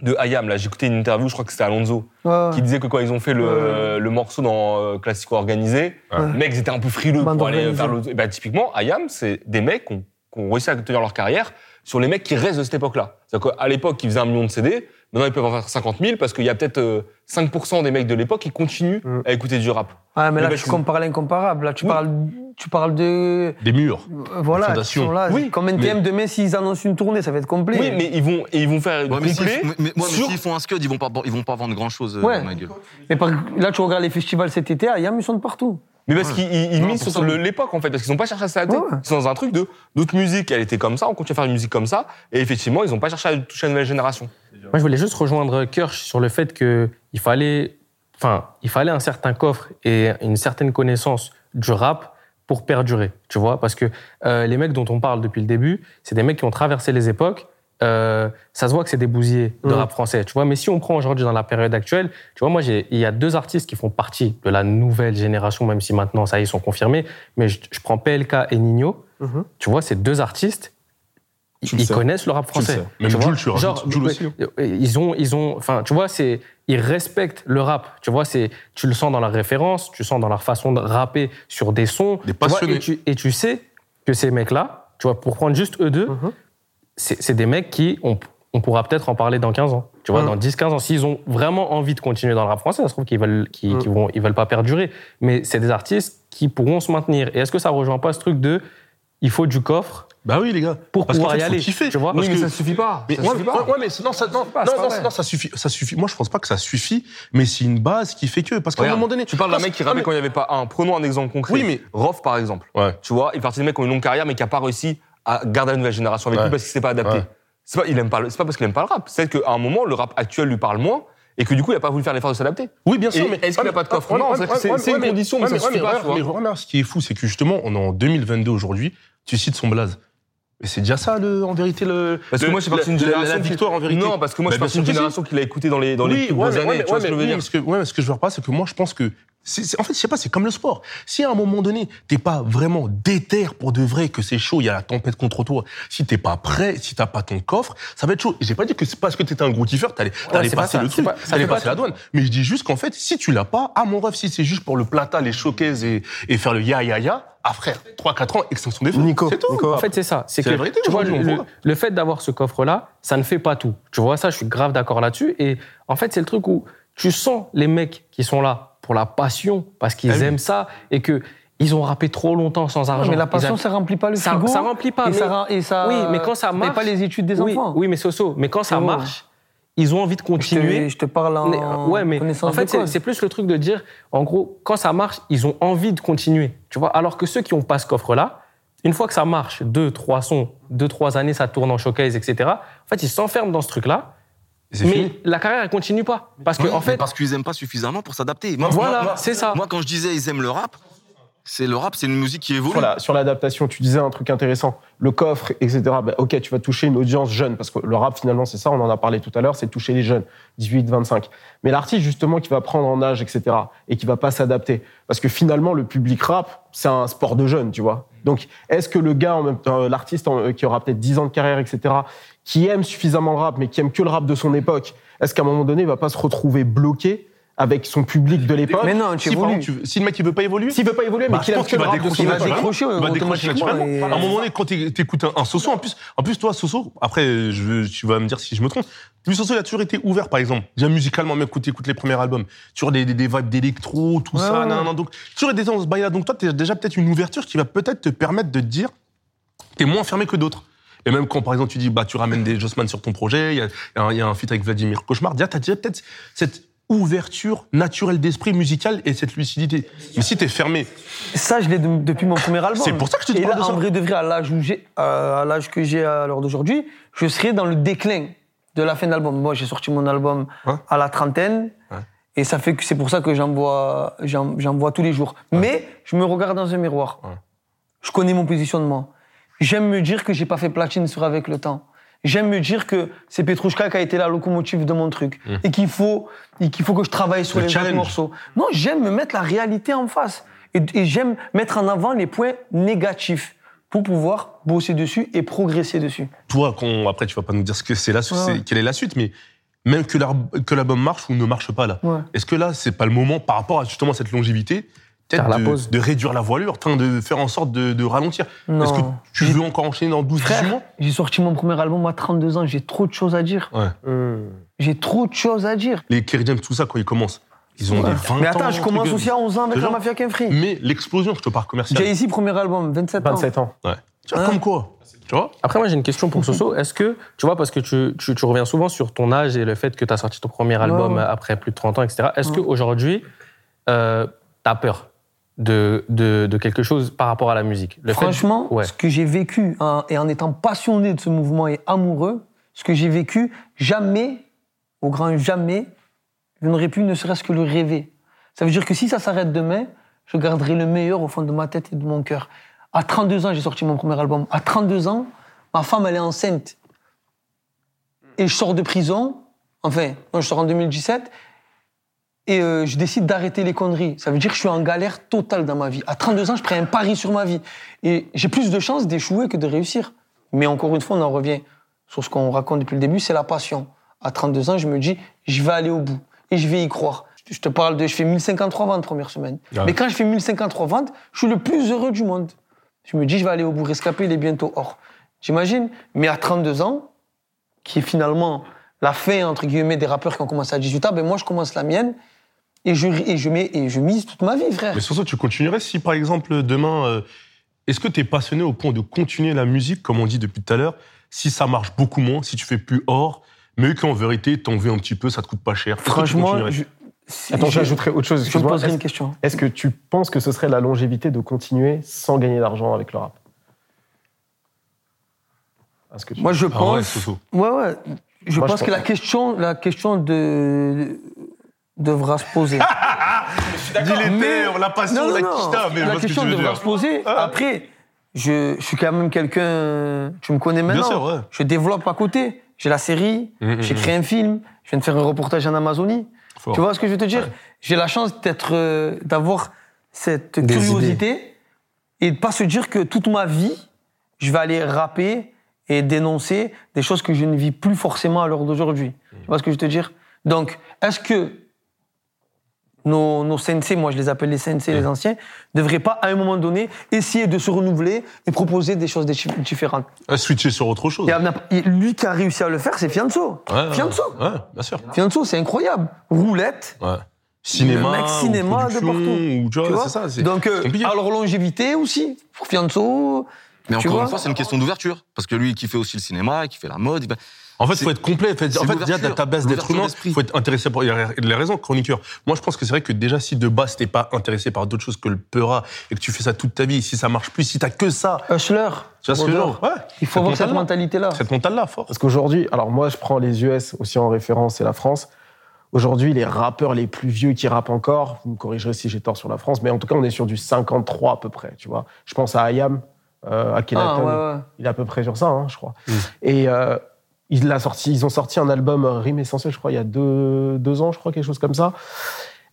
Speaker 6: de Ayam. Là, j'ai écouté une interview, je crois que c'était Alonso,
Speaker 2: Ouais,
Speaker 6: qui disait que quand ils ont fait le,
Speaker 2: Ouais.
Speaker 6: le morceau dans euh, Classico organisé,
Speaker 2: Ouais.
Speaker 6: les mecs étaient un peu frileux
Speaker 2: Bande
Speaker 6: pour aller faire l'auto. Et bah, typiquement, Ayam, c'est des mecs qui ont, qui ont réussi à tenir leur carrière sur les mecs qui restent de cette époque-là. C'est-à-dire qu'à l'époque, ils faisaient un million de CD, maintenant ils peuvent en faire 50 000 parce qu'il y a peut-être euh, 5% des mecs de l'époque qui continuent
Speaker 1: Mm.
Speaker 6: à écouter du rap.
Speaker 2: Ouais, mais
Speaker 6: Les
Speaker 2: là,
Speaker 6: mecs,
Speaker 2: tu compares l'incomparable. Là, tu,
Speaker 6: Oui.
Speaker 2: parles, tu parles de.
Speaker 5: Des murs.
Speaker 2: euh, Voilà, qui
Speaker 5: fondation.
Speaker 2: sont là.
Speaker 6: Oui,
Speaker 2: Comme NTM, demain, s'ils annoncent une tournée, ça va être complet.
Speaker 6: Oui, mais ils vont, et ils vont faire
Speaker 3: Ouais, mais s'ils
Speaker 6: complet.
Speaker 3: mais- mais- ouais, mais
Speaker 6: sur-
Speaker 3: s'ils font un scud, ils vont pas, ils vont pas vendre grand chose,
Speaker 2: Ouais.
Speaker 3: ma gueule.
Speaker 2: Mais par- là, tu regardes les festivals cet été, à Yam, ils sont de partout.
Speaker 6: Mais parce
Speaker 3: Ouais.
Speaker 6: qu'ils misent sur l'époque, en fait, parce qu'ils n'ont pas cherché à s'adapter.
Speaker 2: Ouais, ouais.
Speaker 6: Ils sont dans un truc de notre musique, elle était comme ça, on continue à faire une musique comme ça, et effectivement, ils n'ont pas cherché à toucher la nouvelle génération.
Speaker 4: Moi, je voulais juste rejoindre Kirsch sur le fait que il fallait, enfin, il fallait un certain coffre et une certaine connaissance du rap pour perdurer, tu vois, parce que euh, les mecs dont on parle depuis le début, c'est des mecs qui ont traversé les époques. Euh, ça se voit que c'est des bousillés de
Speaker 1: Mhm.
Speaker 4: rap français, tu vois? Mais si on prend aujourd'hui dans la période actuelle, tu vois, moi, il y a deux artistes qui font partie de la nouvelle génération, même si maintenant ça y est, ils sont confirmés. Mais je, je prends PLK et Nino.
Speaker 1: Mhm.
Speaker 4: Tu vois, ces deux artistes,
Speaker 5: Tu le
Speaker 4: ils connaissent le rap
Speaker 5: le
Speaker 4: français.
Speaker 5: Même
Speaker 4: Tu vois,
Speaker 5: Jules,
Speaker 4: genre,
Speaker 5: Jules aussi, hein.
Speaker 4: ils ont, ils ont, enfin, tu vois, c'est, ils respectent le rap. Tu vois, c'est, tu le sens dans leurs références, tu sens dans leur façon de rapper sur des sons.
Speaker 5: Des
Speaker 4: Tu vois,
Speaker 5: passionnés.
Speaker 4: et, tu, et tu sais que ces mecs-là, tu vois, pour prendre juste eux deux,
Speaker 1: Mhm.
Speaker 4: c'est, c'est des mecs qui, on, on pourra peut-être en parler dans 15 ans. Tu vois,
Speaker 1: Mhm.
Speaker 4: dans 10-15 ans, s'ils ont vraiment envie de continuer dans le rap français, ça se trouve qu'ils veulent, qu'ils,
Speaker 1: Mhm.
Speaker 4: qu'ils vont, ils veulent pas perdurer. Mais c'est des artistes qui pourront se maintenir. Et est-ce que ça rejoint pas ce truc de, il faut du coffre
Speaker 5: Bah oui, les gars.
Speaker 4: pour
Speaker 5: Parce
Speaker 4: pouvoir y aller,
Speaker 5: kiffer.
Speaker 4: tu vois
Speaker 5: Parce
Speaker 6: oui, mais
Speaker 5: que-
Speaker 6: ça suffit pas.
Speaker 5: Mais
Speaker 6: ça
Speaker 5: ouais,
Speaker 6: suffit pas.
Speaker 5: ouais, mais non, ça, non,
Speaker 6: pas, c'est
Speaker 5: non,
Speaker 6: pas
Speaker 5: non,
Speaker 6: vrai.
Speaker 5: non, ça suffit, ça suffit. Moi, je pense pas que ça suffit, mais c'est une base qui fait que, parce qu'à un moment donné,
Speaker 6: tu parles d'un mec qui
Speaker 5: non,
Speaker 6: rappait
Speaker 5: mais-
Speaker 6: quand il n'y avait pas un. Prenons un exemple concret.
Speaker 5: Oui, mais-
Speaker 6: Rof, par exemple.
Speaker 5: Ouais.
Speaker 6: Tu vois, il fait partie des mecs qui ont une longue carrière, mais qui n'a pas réussi à garder la nouvelle génération avec lui parce qu'il s'est pas adapté. C'est pas, il aime pas, c'est pas parce qu'il aime pas le rap. C'est qu'à un moment, le rap actuel lui parle moins et que du coup, il a pas voulu faire l'effort de s'adapter.
Speaker 5: Oui, bien sûr,
Speaker 6: Et
Speaker 5: mais
Speaker 6: est-ce qu'il
Speaker 5: ouais,
Speaker 6: a pas de coffre?
Speaker 5: ouais,
Speaker 6: Non, c'est- une condition, mais ça suffit pas.
Speaker 5: Mais ce qui est fou, c'est que justement, on est en 2022 aujourd'hui, tu cites son blaze. Mais c'est déjà ça, le, en vérité, le.
Speaker 6: Parce que moi, je suis parti d'une génération.
Speaker 5: La victoire, en vérité.
Speaker 6: Non, parce que moi, je suis
Speaker 5: Bah,
Speaker 6: parti d'une génération qui l'a écouté dans les, dans les plus grosses années. tu vois ce que je veux dire
Speaker 5: oui, mais ce que, ouais, mais ce que je veux reparler, c'est que moi, je pense que. C'est- c'est- en fait, je sais pas, c'est comme le sport. Si à un moment donné, t'es pas vraiment déter pour de vrai, que c'est chaud, il y a la tempête contre toi, si t'es pas prêt, si t'as pas ton coffre, ça va être chaud. Et j'ai pas dit que c'est parce que t'étais un gros kiffeur, t'allais
Speaker 4: pas
Speaker 5: passer
Speaker 4: ça,
Speaker 5: le truc,
Speaker 4: pas- ça
Speaker 5: t'allais
Speaker 4: fait pas
Speaker 5: passer la douane. Mais je dis juste qu'en fait, si tu l'as pas, à mon rêve, si c'est juste pour le plata, les showcases et, et faire le ya ya ya, ah frère, 3-4 ans, extinction des feux.
Speaker 1: Nico,
Speaker 5: c'est tout.
Speaker 1: Nico,
Speaker 4: En fait, c'est ça. C'est
Speaker 5: C'est
Speaker 4: que
Speaker 5: la vérité,
Speaker 4: tu vois, le, le fait d'avoir ce coffre-là, ça ne fait pas tout. Tu vois, ça, je suis grave d'accord là-dessus. Et en fait, c'est le truc où tu sens les mecs qui sont là pour la passion, parce qu'ils
Speaker 5: Ah oui.
Speaker 4: aiment ça et que ils ont rappé trop longtemps sans argent.
Speaker 2: mais la passion,
Speaker 4: aiment-
Speaker 2: ça remplit pas le
Speaker 4: ça,
Speaker 2: frigo.
Speaker 4: ça remplit pas.
Speaker 2: et,
Speaker 4: mais-
Speaker 2: ça, rend- et ça.
Speaker 4: oui, mais quand ça marche,
Speaker 2: pas les études des
Speaker 4: oui,
Speaker 2: enfants.
Speaker 4: Oui, mais Soso, mais quand ça
Speaker 2: bon.
Speaker 4: marche, ils ont envie de
Speaker 2: Je
Speaker 4: continuer.
Speaker 2: te, je te parle en
Speaker 4: Mais, euh, ouais, mais
Speaker 2: connaissance
Speaker 4: en fait,
Speaker 2: de
Speaker 4: c'est plus le truc de dire, en gros, quand ça marche, ils ont envie de continuer. Tu vois, alors que ceux qui ont pas ce coffre-là, une fois que ça marche, deux, trois sons, deux, trois années, ça tourne en showcase, etc. En fait, ils s'enferment dans ce truc-là, mais
Speaker 5: fini.
Speaker 4: la carrière, elle continue pas. Parce que,
Speaker 3: Ouais,
Speaker 4: en fait,
Speaker 3: parce qu'ils aiment pas suffisamment pour s'adapter. Moi,
Speaker 4: voilà, c'est ça.
Speaker 3: Moi, quand je disais ils aiment le rap, c'est le rap, c'est une musique qui évolue.
Speaker 1: Sur la- sur l'adaptation, tu disais un truc intéressant. Le coffre, etc. Ben, ok, tu vas toucher une audience jeune, parce que le rap, finalement, c'est ça, on en a parlé tout à l'heure, c'est toucher les jeunes, 18, 25. Mais l'artiste, justement, qui va prendre en âge, etc., et qui va pas s'adapter. Parce que finalement, le public rap, c'est un sport de jeunes, tu vois. Donc, est-ce que le gars, en même temps, l'artiste en- qui aura peut-être 10 ans de carrière, etc., qui aime suffisamment le rap, mais qui aime que le rap de son époque, est-ce qu'à un moment donné, il va pas se retrouver bloqué avec son public de l'époque
Speaker 2: Mais non, tu
Speaker 5: Si,
Speaker 2: évolues.
Speaker 5: exemple, tu- si le mec il veut pas évoluer,
Speaker 1: S'il veut pas évoluer, mais
Speaker 5: Bah,
Speaker 1: qu'il
Speaker 5: pense
Speaker 1: que le
Speaker 5: va
Speaker 1: rap de son
Speaker 5: décrocher
Speaker 2: il va décrocher,
Speaker 5: Il va décrocher
Speaker 2: automatiquement,
Speaker 5: naturellement.
Speaker 2: et-
Speaker 5: À un moment donné, quand t'é- t'écoutes un, un Soso, en plus, en plus, toi, Soso, après, je, tu vas me dire si je me trompe. Lui, Soso, il a toujours été ouvert, par exemple. Déjà musicalement, même quand t'écoutes les premiers albums. Sur des, des, des vibes d'électro, tout
Speaker 2: Ouais,
Speaker 5: ça,
Speaker 2: ouais.
Speaker 5: nan, nan, donc, toujours été dans ce bail-là. Donc, toi, t'as déjà peut-être une ouverture qui va peut-être te permettre de te dire, t'es moins fermé que d'autres. Et même quand, par exemple, tu dis, bah, tu ramènes des Jossman sur ton projet, il y a, il y a un- feat avec Vladimir Cauchemar, déjà, t'as déjà peut-être cette ouverture naturelle d'esprit musical et cette lucidité. Mais si t'es fermé,
Speaker 2: Ça, je l'ai de- depuis mon premier album.
Speaker 5: C'est pour ça que je te
Speaker 2: Et
Speaker 5: parle
Speaker 2: là,
Speaker 5: de ça.
Speaker 2: en vrai de vrai, à l'âge où j'ai, à l'âge que j'ai à l'heure d'aujourd'hui, je serai dans le déclin de la fin de l'album. Moi, j'ai sorti mon album à la trentaine. Et ça fait que c'est pour ça que j'en vois, j'en, j'en vois tous les jours. Mais je me regarde dans un miroir. Je connais mon positionnement. J'aime me dire que j'ai pas fait platine sur avec le temps. J'aime me dire que c'est Petrouchka qui a été la locomotive de mon truc. Et qu'il faut, qu'il faut que je travaille sur
Speaker 5: Le
Speaker 2: les autres morceaux. Non, j'aime me mettre la réalité en face. Et, et j'aime mettre en avant les points négatifs pour pouvoir bosser dessus et progresser dessus.
Speaker 5: toi, quand, après, tu vas pas nous dire ce que c'est la suite,
Speaker 2: Ouais,
Speaker 5: c'est-
Speaker 2: ouais.
Speaker 5: quelle est la suite, mais même que l'album marche ou ne marche pas là,
Speaker 2: Ouais.
Speaker 5: est-ce que là, c'est pas le moment, par rapport à justement cette longévité, peut-être
Speaker 4: Faire la
Speaker 5: de,
Speaker 4: pause.
Speaker 5: de réduire la voilure, de faire en sorte de, de ralentir. Est-ce que tu veux encore enchaîner dans 12
Speaker 2: Frère,
Speaker 5: 18 mois?
Speaker 2: j'ai sorti mon premier album à 32 ans, j'ai trop de choses à dire.
Speaker 5: Ouais.
Speaker 1: Hmm.
Speaker 2: J'ai trop de choses à dire.
Speaker 5: Les Kerry James, tout ça, quand ils commencent, ils ont des 20 ans.
Speaker 2: Mais attends, je commence aussi à 11 ans avec la. Mafia Qu'un Free.
Speaker 5: Mais l'explosion, je te parle commercial.
Speaker 2: J'ai ici premier album, 27 ans.
Speaker 1: 27 ans.
Speaker 5: Ouais. Tu vois,
Speaker 2: Ouais.
Speaker 5: comme quoi Tu vois?
Speaker 4: Après, moi, j'ai une question pour Soso. Est-ce que, tu vois, parce que tu, tu, tu reviens souvent sur ton âge et le fait que tu as sorti ton premier album
Speaker 2: ouais.
Speaker 4: après plus de 30 ans, etc. Est-ce
Speaker 2: Ouais.
Speaker 4: qu'aujourd'hui, euh, tu as peur? De, de, de quelque chose par rapport à la musique. Le fait-
Speaker 2: Franchement,
Speaker 4: ouais.
Speaker 2: ce que j'ai vécu hein, et en étant passionné de ce mouvement et amoureux, ce que j'ai vécu, jamais, au grand jamais, je n'aurais pu ne serait-ce que le rêver. Ça veut dire que si ça s'arrête demain, je garderai le meilleur au fond de ma tête et de mon cœur. À 32 ans, j'ai sorti mon premier album. À 32 ans, ma femme, elle est enceinte. Et je sors de prison. Enfin, moi, je sors en 2017. Et euh, je décide d'arrêter les conneries. Ça veut dire que je suis en galère totale dans ma vie. À 32 ans, je prends un pari sur ma vie. Et j'ai plus de chances d'échouer que de réussir. Mais encore une fois, on en revient sur ce qu'on raconte depuis le début, c'est la passion. À 32 ans, je me dis, je vais aller au bout. Et je vais y croire. Je te parle de, je fais 1053 ventes première semaine.
Speaker 5: Ah.
Speaker 2: Mais quand je fais 1053 ventes, je suis le plus heureux du monde. Je me dis, je vais aller au bout. Rescapé, il est bientôt hors. J'imagine. Mais à 32 ans, qui est finalement la fin, entre guillemets, des rappeurs qui ont commencé à 18 ans, ben moi, je commence la mienne. Et je, et je, mets, et je mise toute ma vie, frère.
Speaker 5: Mais sur ça, tu continuerais si, par exemple, demain, euh, est-ce que tu es passionné au point de continuer la musique, comme on dit depuis tout à l'heure, si ça marche beaucoup moins, si tu fais plus or, mais qu'en vérité, t'en veux un petit peu, ça te coûte pas cher? Est-ce que tu
Speaker 2: Franchement, je,
Speaker 1: Attends, j'ajouterais autre chose.
Speaker 2: je me poserai une question.
Speaker 1: est-ce que tu penses que ce serait la longévité de continuer sans gagner d'argent avec le rap? Est-ce que tu-
Speaker 2: Moi, je
Speaker 5: Ah ouais,
Speaker 2: pense. Ouais, ouais. Je
Speaker 1: Moi, je
Speaker 2: pense que
Speaker 1: pense-
Speaker 2: la question, la question de, devra se poser. <laughs>
Speaker 5: Dis les
Speaker 2: Mais-
Speaker 5: termes, la passion,
Speaker 2: Non, non,
Speaker 5: la
Speaker 2: non.
Speaker 5: quitta, mais je
Speaker 2: la
Speaker 5: que
Speaker 2: question devra
Speaker 5: dire.
Speaker 2: se poser. Après, je, je suis quand même quelqu'un. Tu me connais maintenant.
Speaker 5: sûr, ouais.
Speaker 2: Je développe à côté. J'ai la série,
Speaker 5: Mhm,
Speaker 2: j'ai
Speaker 5: mhm.
Speaker 2: créé un film, je viens de faire un reportage en Amazonie.
Speaker 5: Fort.
Speaker 2: Tu vois ce que je veux te dire? J'ai la chance d'être, euh, d'avoir cette
Speaker 4: Des
Speaker 2: curiosité et de pas se dire que toute ma vie, je vais aller rapper et dénoncer des choses que je ne vis plus forcément à l'heure d'aujourd'hui. Tu vois ce que je veux te dire? Donc, est-ce que nos, nos sensei, moi je les appelle les sensei, les anciens, devraient pas à un moment donné essayer de se renouveler et proposer des choses dif- différentes
Speaker 5: switcher sur autre chose.
Speaker 2: Et on a- et lui qui a réussi à le faire, c'est Fianso.
Speaker 5: Ouais, ouais,
Speaker 2: Fianso.
Speaker 5: Ouais, bien sûr.
Speaker 2: Fianso, c'est incroyable. Roulette.
Speaker 5: Ouais. Cinéma,
Speaker 2: Le mec cinéma
Speaker 5: ou
Speaker 2: de
Speaker 5: production,
Speaker 2: partout.
Speaker 5: ou, tu vois,
Speaker 2: Tu vois
Speaker 5: c'est ça. c'est-
Speaker 2: Donc, euh,
Speaker 5: c'est compliqué.
Speaker 2: alors longévité aussi, pour Fianso.
Speaker 3: Mais
Speaker 2: Tu
Speaker 3: encore
Speaker 2: vois
Speaker 3: une fois, c'est une question d'ouverture. Parce que lui, il fait aussi le cinéma, il fait la mode. il va-
Speaker 5: En fait, il faut être complet. En fait, en fait déjà, ta base d'être humain, il faut être intéressé par. Il y a les raisons, chroniqueur. Moi, je pense que c'est vrai que déjà, si de base, t'es pas intéressé par d'autres choses que le peura et que tu fais ça toute ta vie, si ça marche plus, si t'as que ça,
Speaker 2: Hustler.
Speaker 5: tu vois ce que Ouais.
Speaker 2: Il faut avoir cette mentalité-là.
Speaker 5: Cette mentale-là, fort.
Speaker 1: Parce qu'aujourd'hui, alors moi je prends les US aussi en référence et la France. Aujourd'hui, les rappeurs les plus vieux qui rappent encore, vous me corrigerez si j'ai tort sur la France, mais en tout cas, on est sur du 53 à peu près, tu vois. Je pense à Ayam, euh, à
Speaker 2: Ah,
Speaker 1: Kenaton,
Speaker 2: ouais, ouais.
Speaker 1: il est à peu près sur ça, hein, je crois. Et euh, il l'a sorti, ils ont sorti un album Rime Essentiel, je crois, il y a deux, deux ans, je crois, quelque chose comme ça.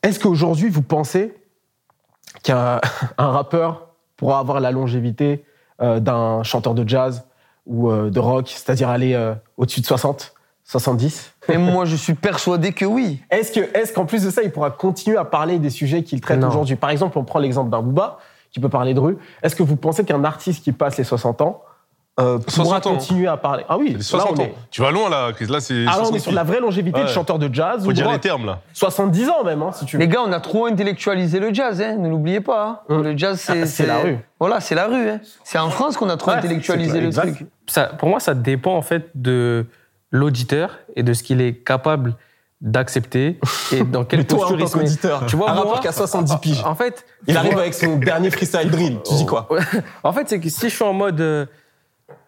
Speaker 1: Est-ce qu'aujourd'hui, vous pensez qu'un <laughs> un rappeur pourra avoir la longévité euh, d'un chanteur de jazz ou euh, de rock, c'est-à-dire aller euh, au-dessus de 60, 70
Speaker 2: Et moi, je suis persuadé que oui.
Speaker 1: Est-ce que, est-ce qu'en plus de ça, il pourra continuer à parler des sujets qu'il traite aujourd'hui? Par exemple, on prend l'exemple d'un Booba qui peut parler de rue. Est-ce que vous pensez qu'un artiste qui passe les 60 ans euh, pourra
Speaker 5: 60 ans.
Speaker 1: continuer à parler Ah oui,
Speaker 5: C'est 60
Speaker 1: là, on
Speaker 5: ans.
Speaker 1: est,
Speaker 5: Tu vas loin, là, Chris. Là, c'est.
Speaker 1: ah, là, on est
Speaker 5: 60
Speaker 1: sur de la vraie longévité
Speaker 5: Ouais.
Speaker 1: de chanteur de jazz
Speaker 5: Faut
Speaker 1: ou
Speaker 5: dire les termes, là.
Speaker 1: 70 ans même, hein, si tu veux.
Speaker 2: Les gars, on a trop intellectualisé le jazz, hein, ne l'oubliez pas. hein.
Speaker 1: Hum.
Speaker 2: Le jazz, c'est.
Speaker 1: Ah, c'est la rue.
Speaker 2: Voilà, c'est la rue. hein. C'est en France qu'on a trop
Speaker 1: Ouais,
Speaker 2: intellectualisé le
Speaker 1: exact.
Speaker 2: truc.
Speaker 4: ça, pour moi, ça dépend en fait de l'auditeur et de ce qu'il est capable d'accepter et <laughs> dans
Speaker 1: en
Speaker 4: posture il
Speaker 1: tant
Speaker 4: se Tu vois,
Speaker 1: un
Speaker 4: moi-
Speaker 1: a 70 piges,
Speaker 4: En fait,
Speaker 1: il arrive avec son dernier freestyle drill. Tu dis quoi? <laughs>
Speaker 4: En fait, c'est que si je suis en mode, euh,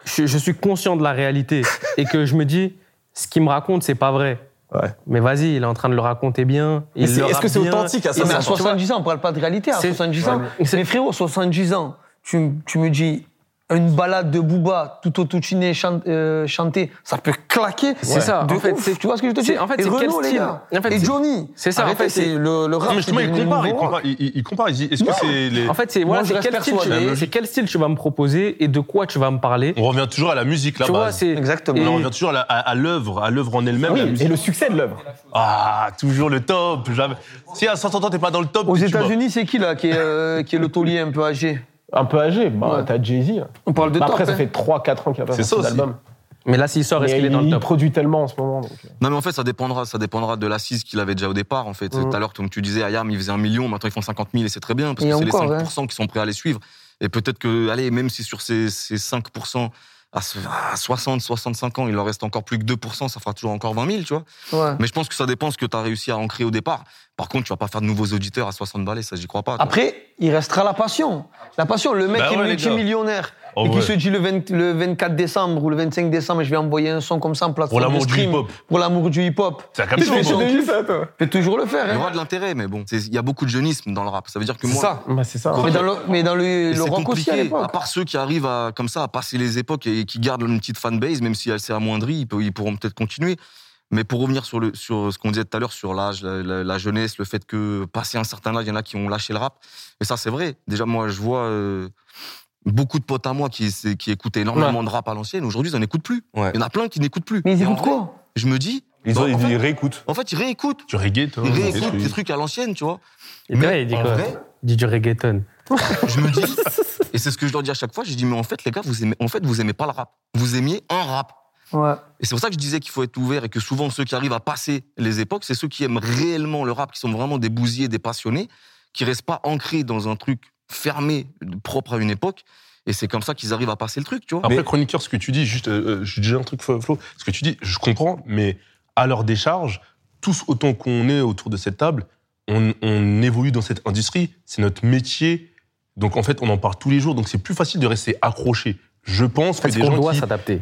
Speaker 4: je, je suis conscient de la réalité <laughs> et que je me dis, ce qu'il me raconte, c'est pas vrai.
Speaker 1: Ouais.
Speaker 4: Mais vas-y, il est en train de le raconter bien.
Speaker 1: est-ce que c'est authentique à ça,
Speaker 2: Mais à
Speaker 4: tu vois,
Speaker 2: 70 ans, on parle pas de réalité. À
Speaker 4: C'est-
Speaker 2: 70 ans,
Speaker 4: mais-
Speaker 2: mais frérot, 70 ans, tu, tu me dis une balade de Booba, tout autotuné, chan- euh, chanté, ça peut claquer.
Speaker 4: C'est ça,
Speaker 2: De
Speaker 4: en fait,
Speaker 2: ouf. tu vois ce que je te dis
Speaker 4: en fait,
Speaker 2: Et
Speaker 4: c'est quel
Speaker 2: Renaud, les
Speaker 4: style
Speaker 2: gars.
Speaker 4: En fait,
Speaker 2: Et Johnny.
Speaker 4: c'est ça, en fait, c'est-
Speaker 2: le, le rap.
Speaker 5: Non, mais justement, il compare, il compare, il, compare. Il dit, est-ce que c'est les.
Speaker 4: En fait, c'est voilà, c'est quel, style tu-
Speaker 2: persuadé.
Speaker 4: c'est quel style tu vas me proposer et de quoi tu vas me parler.
Speaker 5: On revient toujours à la musique, là
Speaker 4: Tu vois, c'est
Speaker 2: Exactement.
Speaker 5: On revient toujours à, l'œuvre, à l'œuvre en elle-même.
Speaker 1: et le succès de l'œuvre.
Speaker 5: Ah, toujours le top. Si à 60 ans, t'es pas dans le top,
Speaker 2: Aux. États-Unis, c'est qui là qui est, euh, qui est le taulier un peu âgé?
Speaker 1: Un peu âgé, bah,
Speaker 2: Ouais.
Speaker 1: t'as Jay-Z.
Speaker 2: On parle de
Speaker 1: Bah,
Speaker 2: top.
Speaker 1: après, ça
Speaker 2: hein.
Speaker 1: fait 3-4 ans qu'il a pas
Speaker 5: C'est ça
Speaker 1: sorti
Speaker 5: aussi.
Speaker 1: d'album.
Speaker 4: Mais là, s'il sort, est-ce
Speaker 1: Mais
Speaker 4: qu'il est dans le
Speaker 1: il
Speaker 4: top
Speaker 1: produit tellement en ce moment. donc, euh.
Speaker 3: Non, mais en fait, ça dépendra, ça dépendra de l'assise qu'il avait déjà au départ. En fait,
Speaker 1: Mhm.
Speaker 3: tout à l'heure, comme tu disais, Ayam, il faisait un million, maintenant ils font 50 000 et c'est très bien parce
Speaker 2: Et
Speaker 3: que c'est
Speaker 2: encore,
Speaker 3: les 5% qui sont prêts à les suivre. Et peut-être que, allez, même si sur ces, ces 5%, à, ce- à 60, 65 ans, il leur reste encore plus que 2%, ça fera toujours encore 20 000, tu vois.
Speaker 2: Ouais.
Speaker 3: Mais je pense que ça dépend ce que tu as réussi à ancrer au départ. Par contre, tu vas pas faire de nouveaux auditeurs à 60 balais, ça, j'y crois pas. quoi.
Speaker 2: Après, il restera la passion. La passion, le mec
Speaker 5: Bah ouais,
Speaker 2: est multimillionnaire
Speaker 5: En
Speaker 2: et qui
Speaker 5: vrai.
Speaker 2: se dit le, 20 le 24 décembre ou le 25 décembre, je vais envoyer un son comme ça en plateforme
Speaker 5: l'amour
Speaker 2: de
Speaker 5: du
Speaker 2: stream.
Speaker 5: hip-hop.
Speaker 2: Pour l'amour du hip-hop.
Speaker 5: C'est un
Speaker 2: kiff.
Speaker 1: ça, toi
Speaker 2: Il peut toujours le faire.
Speaker 3: Il y aura de l'intérêt, mais bon, il y a beaucoup de jeunisme dans le rap. Ça veut dire que
Speaker 6: C'est
Speaker 3: moi,
Speaker 6: ça.
Speaker 1: Bah, c'est ça.
Speaker 3: Quoi
Speaker 2: Mais dans le, mais dans le, le rock aussi à
Speaker 3: compliqué. À
Speaker 2: l'époque.
Speaker 3: part ceux qui arrivent à, comme ça, à passer les époques et qui gardent une petite fanbase, même si elle s'est amoindrie, ils, peuvent- ils pourront peut-être continuer. Mais pour revenir sur, le, sur ce qu'on disait tout à l'heure, sur l'âge, la, la- la jeunesse, le fait que passer un certain âge, il y en a qui ont lâché le rap. Et ça, c'est vrai. Déjà, moi, je vois euh, beaucoup de potes à moi qui, qui écoutaient énormément de rap à l'ancienne. Aujourd'hui, ils n'en écoutent plus.
Speaker 6: Ouais.
Speaker 3: Il y en a plein qui n'écoutent plus.
Speaker 2: Mais ils écoutent quoi
Speaker 3: Je me dis,
Speaker 6: Ils,
Speaker 3: Bon,
Speaker 6: ont-
Speaker 3: en
Speaker 6: ils
Speaker 3: fait-
Speaker 6: réécoutent.
Speaker 3: en fait, ils réécoutent.
Speaker 5: Tu reggae, toi
Speaker 3: Ils réécoutent des trucs à l'ancienne, tu vois.
Speaker 4: Et ouais, il dit quoi
Speaker 3: vrai,
Speaker 4: Il dit du reggaeton. <laughs>
Speaker 3: je me dis, <laughs> et c'est ce que je leur dis à chaque fois, j'ai dit, mais en fait, les gars, vous aimez, en fait, vous aimez pas le rap. Vous aimiez un rap.
Speaker 2: Ouais.
Speaker 3: Et c'est pour ça que je disais qu'il faut être ouvert et que souvent ceux qui arrivent à passer les époques, c'est ceux qui aiment réellement le rap, qui sont vraiment des bousiers, des passionnés, qui restent pas ancrés dans un truc fermé, propre à une époque. Et c'est comme ça qu'ils arrivent à passer le truc, tu vois.
Speaker 5: Après, chroniqueur, ce que tu dis, juste, euh, euh, je dis un truc, Flo, ce que tu dis, je comprends, mais à leur décharge, tous autant qu'on est autour de cette table, on, on évolue dans cette industrie, c'est notre métier, donc en fait, on en parle tous les jours, donc c'est plus facile de rester accroché. Je pense que
Speaker 4: Parce
Speaker 5: des
Speaker 4: qu'on
Speaker 5: gens
Speaker 4: doit
Speaker 5: qui...
Speaker 4: s'adapter.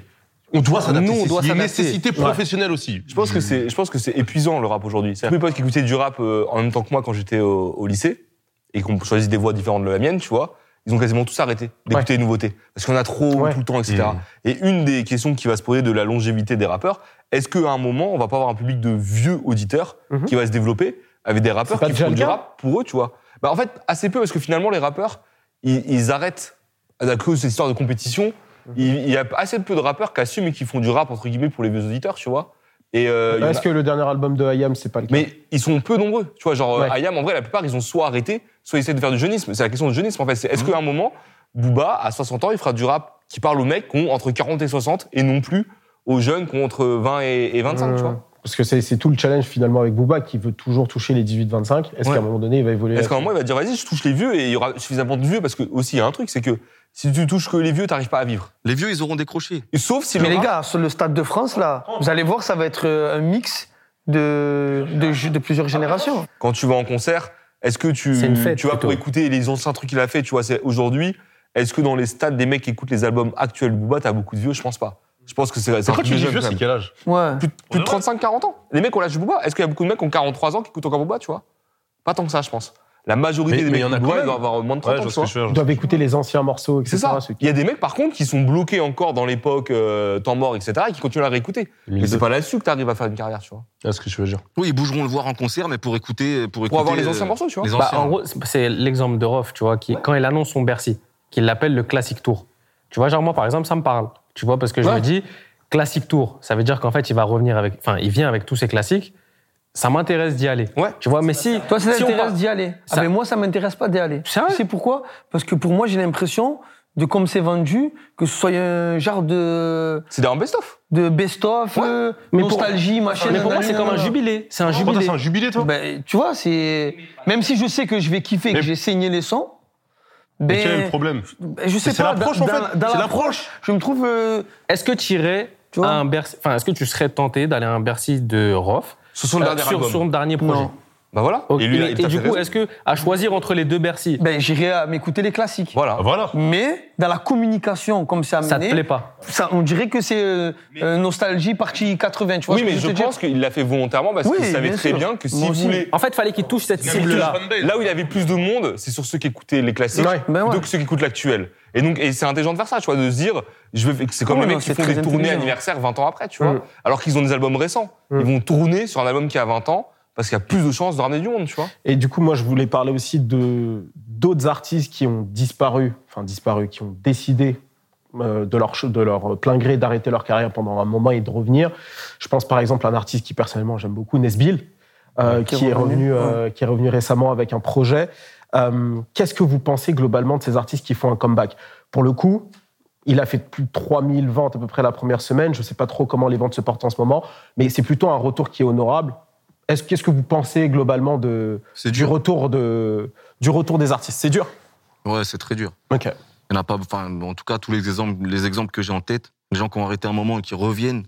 Speaker 5: On doit s'adapter,
Speaker 6: Nous, on
Speaker 5: c'est-
Speaker 6: doit s'adapter.
Speaker 5: nécessité professionnelle aussi.
Speaker 6: Je pense que c'est, je pense que c'est épuisant le rap aujourd'hui. C'est mes potes qui écoutaient du rap euh, en même temps que moi quand j'étais au, au lycée et qu'on choisit des voix différentes de la mienne, tu vois. Ils ont quasiment tous arrêté d'écouter les nouveautés parce qu'on a trop
Speaker 1: Ouais.
Speaker 6: tout le temps, etc.
Speaker 5: Mmh.
Speaker 6: Et une des questions qui va se poser de la longévité des rappeurs, est-ce qu'à un moment on va pas avoir un public de vieux auditeurs
Speaker 1: Mhm.
Speaker 6: qui va se développer avec des rappeurs qui font du rap pour eux, tu vois? Bah en fait assez peu parce que finalement les rappeurs ils, ils arrêtent à cause de cette histoire de compétition. Il, il y a assez peu de rappeurs qui assument et qui font du rap entre guillemets pour les vieux auditeurs, tu vois? Et euh, a-
Speaker 1: Est-ce que le dernier album de IAM, c'est pas le cas
Speaker 6: mais ils sont peu nombreux. Tu vois, genre,
Speaker 1: Ouais.
Speaker 6: Ayam, en vrai, la plupart, ils ont soit arrêté, soit essaient de faire du jeunisme. C'est la question du jeunisme, en fait. C'est est-ce qu'à un moment, Booba, à 60 ans, il fera du rap qui parle aux mecs qui ont entre 40 et 60 et non plus aux jeunes qui ont entre 20 et, et 25, tu
Speaker 1: Euh,
Speaker 6: vois?
Speaker 1: Parce que c'est c'est tout le challenge finalement avec Booba qui veut toujours toucher les 18-25. Est-ce
Speaker 6: Ouais.
Speaker 1: qu'à un moment donné, il va évoluer
Speaker 6: Est-ce qu'à un moment, il va dire, vas-y, je touche les vieux et il y aura suffisamment de vieux? Parce que aussi, il y a un truc, c'est que si tu touches que les vieux, t'arrives pas à vivre.
Speaker 3: Les vieux, ils auront décroché.
Speaker 6: Et Sauf si
Speaker 2: Mais
Speaker 6: le
Speaker 2: les
Speaker 6: rap-
Speaker 2: gars, sur le Stade de France, là, vous allez voir, ça va être euh, un mix de, de, de plusieurs générations.
Speaker 6: quand tu vas en concert, est-ce que tu,
Speaker 4: fête,
Speaker 6: tu vas pour écouter les anciens trucs qu'il a fait, tu vois, c'est aujourd'hui, est-ce que dans les stades des mecs qui écoutent les albums actuels de Booba, t'as beaucoup de vieux? Je pense pas. Je pense que c'est un
Speaker 5: quand tu dis vieux, c'est quel âge?
Speaker 2: Ouais.
Speaker 6: plus, plus de
Speaker 5: Ouais.
Speaker 6: 35-40 ans. Les mecs ont l'âge de Booba. Est-ce qu'il y a beaucoup de mecs qui ont 43 ans qui écoutent encore Booba, tu vois? Pas tant que ça, je pense. La majorité
Speaker 5: Mais-
Speaker 6: des
Speaker 5: mais
Speaker 6: mecs
Speaker 5: il y en a
Speaker 6: qui doivent avoir moins de 30
Speaker 5: Ouais,
Speaker 6: ans,
Speaker 5: je
Speaker 6: tu
Speaker 5: vois je veux
Speaker 1: Ils doivent écouter les anciens morceaux, etc.
Speaker 6: C'est ça. Il y a des mecs, par contre, qui sont bloqués encore dans l'époque euh, temps mort, etc., et qui continuent à réécouter. Mais c'est pas là-dessus que t'arrives à faire une carrière, tu vois.
Speaker 5: C'est ce que tu veux dire.
Speaker 3: Oui, ils bougeront le voir en concert, mais pour écouter. Pour, écouter,
Speaker 6: Pour avoir les
Speaker 3: euh,
Speaker 6: anciens morceaux, tu vois.
Speaker 3: les
Speaker 4: Bah, en gros, c'est- c'est l'exemple de Rof, tu vois, qui, quand il annonce son Bercy, qu'il l'appelle le Classic Tour. Tu vois, genre moi, par exemple, ça me parle. Tu vois, parce que je
Speaker 6: Ouais.
Speaker 4: me dis, Classic Tour, ça veut dire qu'en fait, il va revenir avec, enfin, il vient avec tous ses classiques. Ça m'intéresse d'y aller.
Speaker 6: Ouais.
Speaker 4: Tu vois, mais si.
Speaker 2: Toi, ça
Speaker 4: si
Speaker 2: t'intéresse d'y aller. Ah, mais moi, ça m'intéresse pas d'y aller.
Speaker 4: C'est vrai?
Speaker 2: Tu sais pourquoi? Parce que pour moi, j'ai l'impression de comme c'est vendu, que ce soit un genre de,
Speaker 6: C'est un best-of.
Speaker 2: de best-of,
Speaker 6: Ouais.
Speaker 2: euh,
Speaker 4: Mais pour-
Speaker 2: nostalgie, machin.
Speaker 4: Mais pour moi, c'est comme un jubilé. C'est un
Speaker 5: Pour toi,
Speaker 4: jubilé.
Speaker 5: c'est un jubilé, toi?
Speaker 2: Ben, tu vois, c'est. Même si je sais que je vais kiffer, que
Speaker 5: Mais-
Speaker 2: j'ai saigné les sons.
Speaker 5: Mais
Speaker 2: Ben,
Speaker 5: quel est le problème?
Speaker 2: ben, je sais
Speaker 5: C'est
Speaker 2: pas.
Speaker 5: l'approche,
Speaker 2: dans-
Speaker 5: en fait. C'est
Speaker 2: l'approche, je me trouve. euh,
Speaker 4: Est-ce que tu irais
Speaker 2: Tu vois?
Speaker 4: à un Bercy, enfin, est-ce que tu serais tenté d'aller à un Bercy de Rof
Speaker 6: Ce sont le
Speaker 4: euh,
Speaker 6: dernier
Speaker 4: sur
Speaker 6: album.
Speaker 4: son dernier projet
Speaker 2: Non.
Speaker 6: Bah voilà. Et lui,
Speaker 4: du coup, est-ce que à choisir entre les deux Bercy,
Speaker 2: ben, j'irai à m'écouter les classiques.
Speaker 6: Voilà.
Speaker 5: Voilà.
Speaker 2: Mais dans la communication, comme c'est
Speaker 4: ça
Speaker 2: amené,
Speaker 4: te plaît pas
Speaker 2: ça, on dirait que c'est euh, euh, nostalgie partie 80. Tu vois
Speaker 6: Oui, mais je pense qu'il l'a fait volontairement parce
Speaker 2: Oui,
Speaker 6: qu'il savait
Speaker 2: bien
Speaker 6: très
Speaker 2: sûr.
Speaker 6: bien que s'il voulait.
Speaker 4: En fait, fallait qu'il touche cette cible-là.
Speaker 6: Là où il y avait plus de monde, c'est sur ceux qui écoutaient les classiques
Speaker 1: Ouais.
Speaker 2: Ben ouais.
Speaker 6: que ceux qui écoutent l'actuel. Et donc, et c'est intelligent de faire ça, tu vois, de se dire, je vais, c'est comme les mecs qui font des tournées anniversaires 20 ans après, tu vois,
Speaker 1: Mm.
Speaker 6: alors qu'ils ont des albums récents.
Speaker 1: Mm.
Speaker 6: Ils vont tourner sur un album qui a 20 ans parce qu'il y a plus de chances de ramener du monde, tu vois.
Speaker 1: Et du coup, moi, je voulais parler aussi de d'autres artistes qui ont disparu, enfin disparu, qui ont décidé euh, de leur de leur plein gré d'arrêter leur carrière pendant un moment et de revenir. Je pense par exemple à un artiste qui personnellement j'aime beaucoup, Nesbill, euh,
Speaker 2: qui est
Speaker 1: qui est
Speaker 2: revenu,
Speaker 1: revenu, euh, qui est revenu récemment avec un projet. Euh, Qu'est-ce que vous pensez globalement de ces artistes qui font un comeback? Pour le coup. Il a fait plus de 3000 ventes à peu près la première semaine. Je ne sais pas trop comment les ventes se portent en ce moment, mais c'est plutôt un retour qui est honorable. Est-ce qu'est-ce que vous pensez globalement de,
Speaker 3: C'est
Speaker 1: du retour de du retour des artistes? C'est dur?
Speaker 3: Ouais, c'est très dur.
Speaker 1: Ok.
Speaker 3: Il y en a pas, enfin, en tout cas, tous les exemples, les exemples que j'ai en tête, Les gens qui ont arrêté un moment et qui reviennent,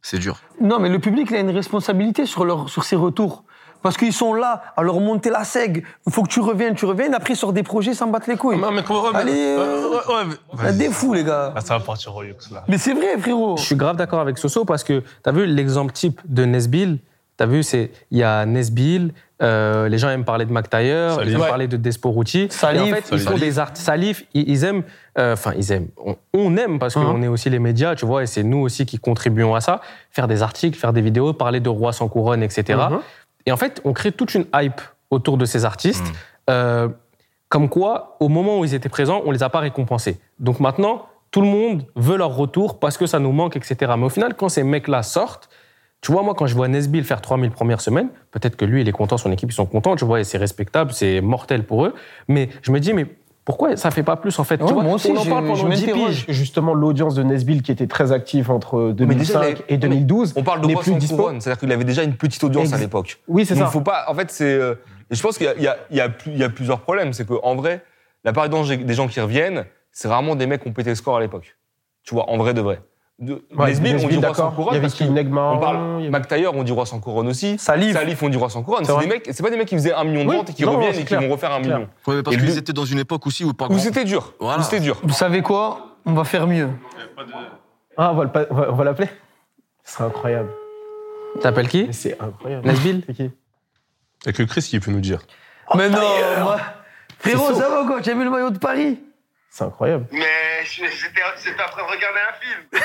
Speaker 3: c'est dur.
Speaker 2: Non, mais le public, il a une responsabilité sur, leur, sur ses retours. Parce qu'ils sont là à leur monter la seg. Il faut que tu reviennes, tu reviennes. Après, sur des projets, sans battre les couilles.
Speaker 5: Non, mais
Speaker 2: Allez,
Speaker 5: ouais,
Speaker 2: euh, des fous, les gars.
Speaker 5: Ah, ça va partir au Yux, là.
Speaker 2: Mais c'est vrai, frérot.
Speaker 4: Je suis grave d'accord avec Soso parce que tu as vu l'exemple type de Nesbill? Tu as vu, c'est il y a Nesbill, euh, les gens aiment parler de McTayer, ils aiment
Speaker 5: Ouais.
Speaker 4: parler de Desporucci.
Speaker 2: Salif.
Speaker 4: Et en fait, ils font des artistes. Salif, ils, ils aiment, euh, enfin, ils aiment. On, on aime parce qu'on est aussi les médias, tu vois, et c'est nous aussi qui contribuons à ça. Faire des articles, faire des vidéos, parler de roi sans couronne, etc.
Speaker 1: Mhm.
Speaker 4: Et en fait, on crée toute une hype autour de ces artistes. euh, comme quoi, au moment où ils étaient présents, on les a pas récompensés. Donc maintenant, tout le monde veut leur retour parce que ça nous manque, etc. Mais au final, quand ces mecs-là sortent, tu vois, moi, quand je vois Nesbill faire 3000 premières semaines, peut-être que lui, il est content, son équipe, ils sont contents, tu vois, et c'est respectable, c'est mortel pour eux. Mais je me dis, mais pourquoi ça fait pas plus, en fait
Speaker 2: Ouais,
Speaker 4: tu vois,
Speaker 2: moi aussi,
Speaker 4: On en
Speaker 2: je-
Speaker 4: parle
Speaker 2: je
Speaker 4: pendant 10
Speaker 2: m'interroge.
Speaker 4: piges.
Speaker 1: Justement, l'audience de Nesbill qui était très active entre 2005
Speaker 6: déjà, les-
Speaker 1: et 2012.
Speaker 6: On parle de
Speaker 1: plus
Speaker 6: sans
Speaker 1: dispo.
Speaker 6: couronne, c'est-à-dire qu'il avait déjà une petite audience à l'époque.
Speaker 1: Oui, c'est ça.
Speaker 6: faut pas. En fait, c'est. euh, je pense qu'il y y a plusieurs problèmes. C'est qu'en vrai, la part des gens qui reviennent, c'est rarement des mecs qui ont pété le score à l'époque. Tu vois, en vrai de vrai. De,
Speaker 1: Ouais,
Speaker 6: Nesbill, on dit roi sans couronne.
Speaker 1: Il y avait qui Negma,
Speaker 6: On parle.
Speaker 1: avait-
Speaker 6: McTayer, on dit roi sans couronne aussi.
Speaker 2: Salif.
Speaker 6: Salif, on dit roi sans couronne.
Speaker 1: C'est
Speaker 6: des mecs. C'est pas des mecs qui faisaient un million de
Speaker 1: Oui.
Speaker 6: ventes et qui
Speaker 1: Non,
Speaker 6: reviennent et qui vont refaire un
Speaker 1: Clair.
Speaker 6: million.
Speaker 3: Ouais, mais parce qu'ils étaient dans une époque aussi où par
Speaker 6: Où c'était dur.
Speaker 3: Voilà.
Speaker 6: Où c'était dur.
Speaker 2: Vous savez quoi? On va faire mieux.
Speaker 1: Ah, on va le on l'appeler Ce serait incroyable.
Speaker 4: T'appelles qui?
Speaker 1: C'est incroyable.
Speaker 4: Nesbill
Speaker 1: C'est qui?
Speaker 5: Il y a que Chris qui peut nous dire.
Speaker 2: Mais non, Frérot,
Speaker 1: C'est
Speaker 2: ça va quoi? Tu as vu le maillot de Paris
Speaker 1: C'est incroyable.
Speaker 7: Mais j'étais j'étais en train de regarder un film.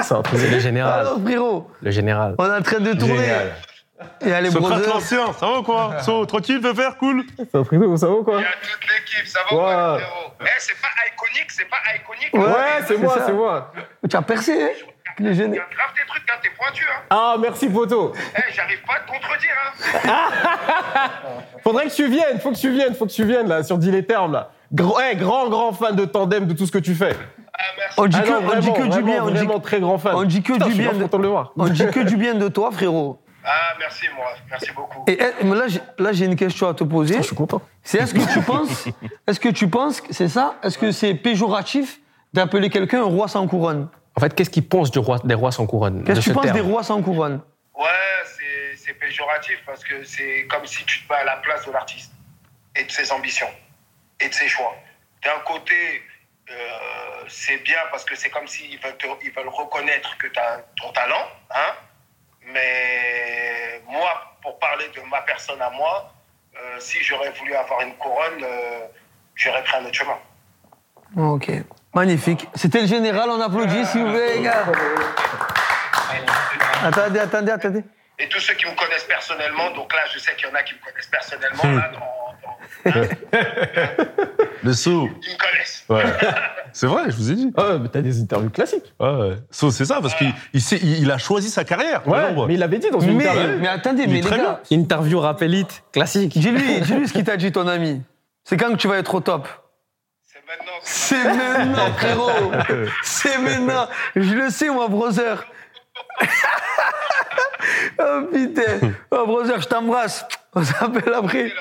Speaker 7: <laughs>
Speaker 1: C'est un truc.
Speaker 4: C'est le général.
Speaker 2: Alors, frérot,
Speaker 4: Le général.
Speaker 2: on est en train de tourner.
Speaker 6: Génial.
Speaker 2: Et allez,
Speaker 5: Socrate
Speaker 2: brothers.
Speaker 5: l'ancien, ça va ou quoi? So, tranquille, peut faire, cool
Speaker 1: truc de vous savez
Speaker 7: Il
Speaker 1: quoi?
Speaker 7: Y a toute l'équipe, ça va ou quoi, les frérot? Eh, c'est pas iconique, c'est pas iconique.
Speaker 2: Ouais,
Speaker 1: Ouais, c'est moi,
Speaker 2: ça.
Speaker 1: c'est moi.
Speaker 2: Tu as percé, hein? Les
Speaker 7: Il
Speaker 2: jeunes.
Speaker 7: y a grave des trucs, hein, t'es pointu, hein.
Speaker 1: Ah, merci Poto.
Speaker 7: Eh, j'arrive pas à te contredire, hein. <laughs>
Speaker 1: Faudrait que tu viennes, faut que tu viennes, faut que tu viennes là, sur Dis les termes là. Gr- eh, grand, grand fan de tandem de tout ce que tu fais.
Speaker 7: Ah, merci.
Speaker 2: On dit
Speaker 1: Ah
Speaker 2: que, on dit
Speaker 1: vraiment,
Speaker 2: que du
Speaker 1: vraiment,
Speaker 2: bien. On dit,
Speaker 1: vraiment très grand fan.
Speaker 2: on dit que
Speaker 1: Putain,
Speaker 2: du bien de-
Speaker 1: content de le voir.
Speaker 2: on dit que du bien de toi, frérot.
Speaker 7: Ah, merci, moi. Merci beaucoup.
Speaker 2: Et eh, là, j'ai- une question à te poser.
Speaker 1: Putain, je suis content.
Speaker 2: C'est est-ce que tu penses, <laughs> est-ce que tu penses, que c'est ça? Est-ce que c'est péjoratif d'appeler quelqu'un un roi sans couronne?
Speaker 4: En fait, qu'est-ce qu'ils pensent du roi, des rois sans couronne
Speaker 2: Qu'est-ce que tu penses des rois sans couronne?
Speaker 7: Ouais, c'est- péjoratif parce que c'est comme si tu te mets à la place de l'artiste et de ses ambitions et de ses choix. D'un côté, euh, c'est bien parce que c'est comme s'ils veulent, te- ils veulent reconnaître que tu as ton talent, hein. Mais moi, pour parler de ma personne à moi, euh, si j'aurais voulu avoir une couronne, euh, j'aurais pris un autre chemin.
Speaker 2: Ok, magnifique. C'était le général, on applaudit s'il vous plaît, les gars. Attendez, attendez, attendez.
Speaker 7: Et tous ceux qui me connaissent personnellement, donc là, je sais qu'il y en a qui me connaissent personnellement, là, dans- <laughs>
Speaker 5: Le saut.
Speaker 7: qui me connaissent.
Speaker 5: Ouais. C'est vrai, je vous ai dit.
Speaker 1: Ah, mais t'as des interviews classiques.
Speaker 5: Ouais, ouais. So, c'est ça, parce qu'il il sait- il, il a choisi sa carrière.
Speaker 1: Ouais, mais il l'avait dit dans une
Speaker 2: Mais,
Speaker 1: interview.
Speaker 2: mais attendez,
Speaker 5: Il est
Speaker 2: mais les
Speaker 5: très
Speaker 2: gars,
Speaker 4: Interview rappelite, classique.
Speaker 2: dis-lui, dis-lui ce qu'il t'a dit, ton ami. C'est quand que tu vas être au top?
Speaker 7: C'est maintenant.
Speaker 2: C'est maintenant, frérot. <laughs> C'est maintenant. Je le sais, moi, brother. <laughs> oh putain. Oh, brother, je t'embrasse. On s'appelle après.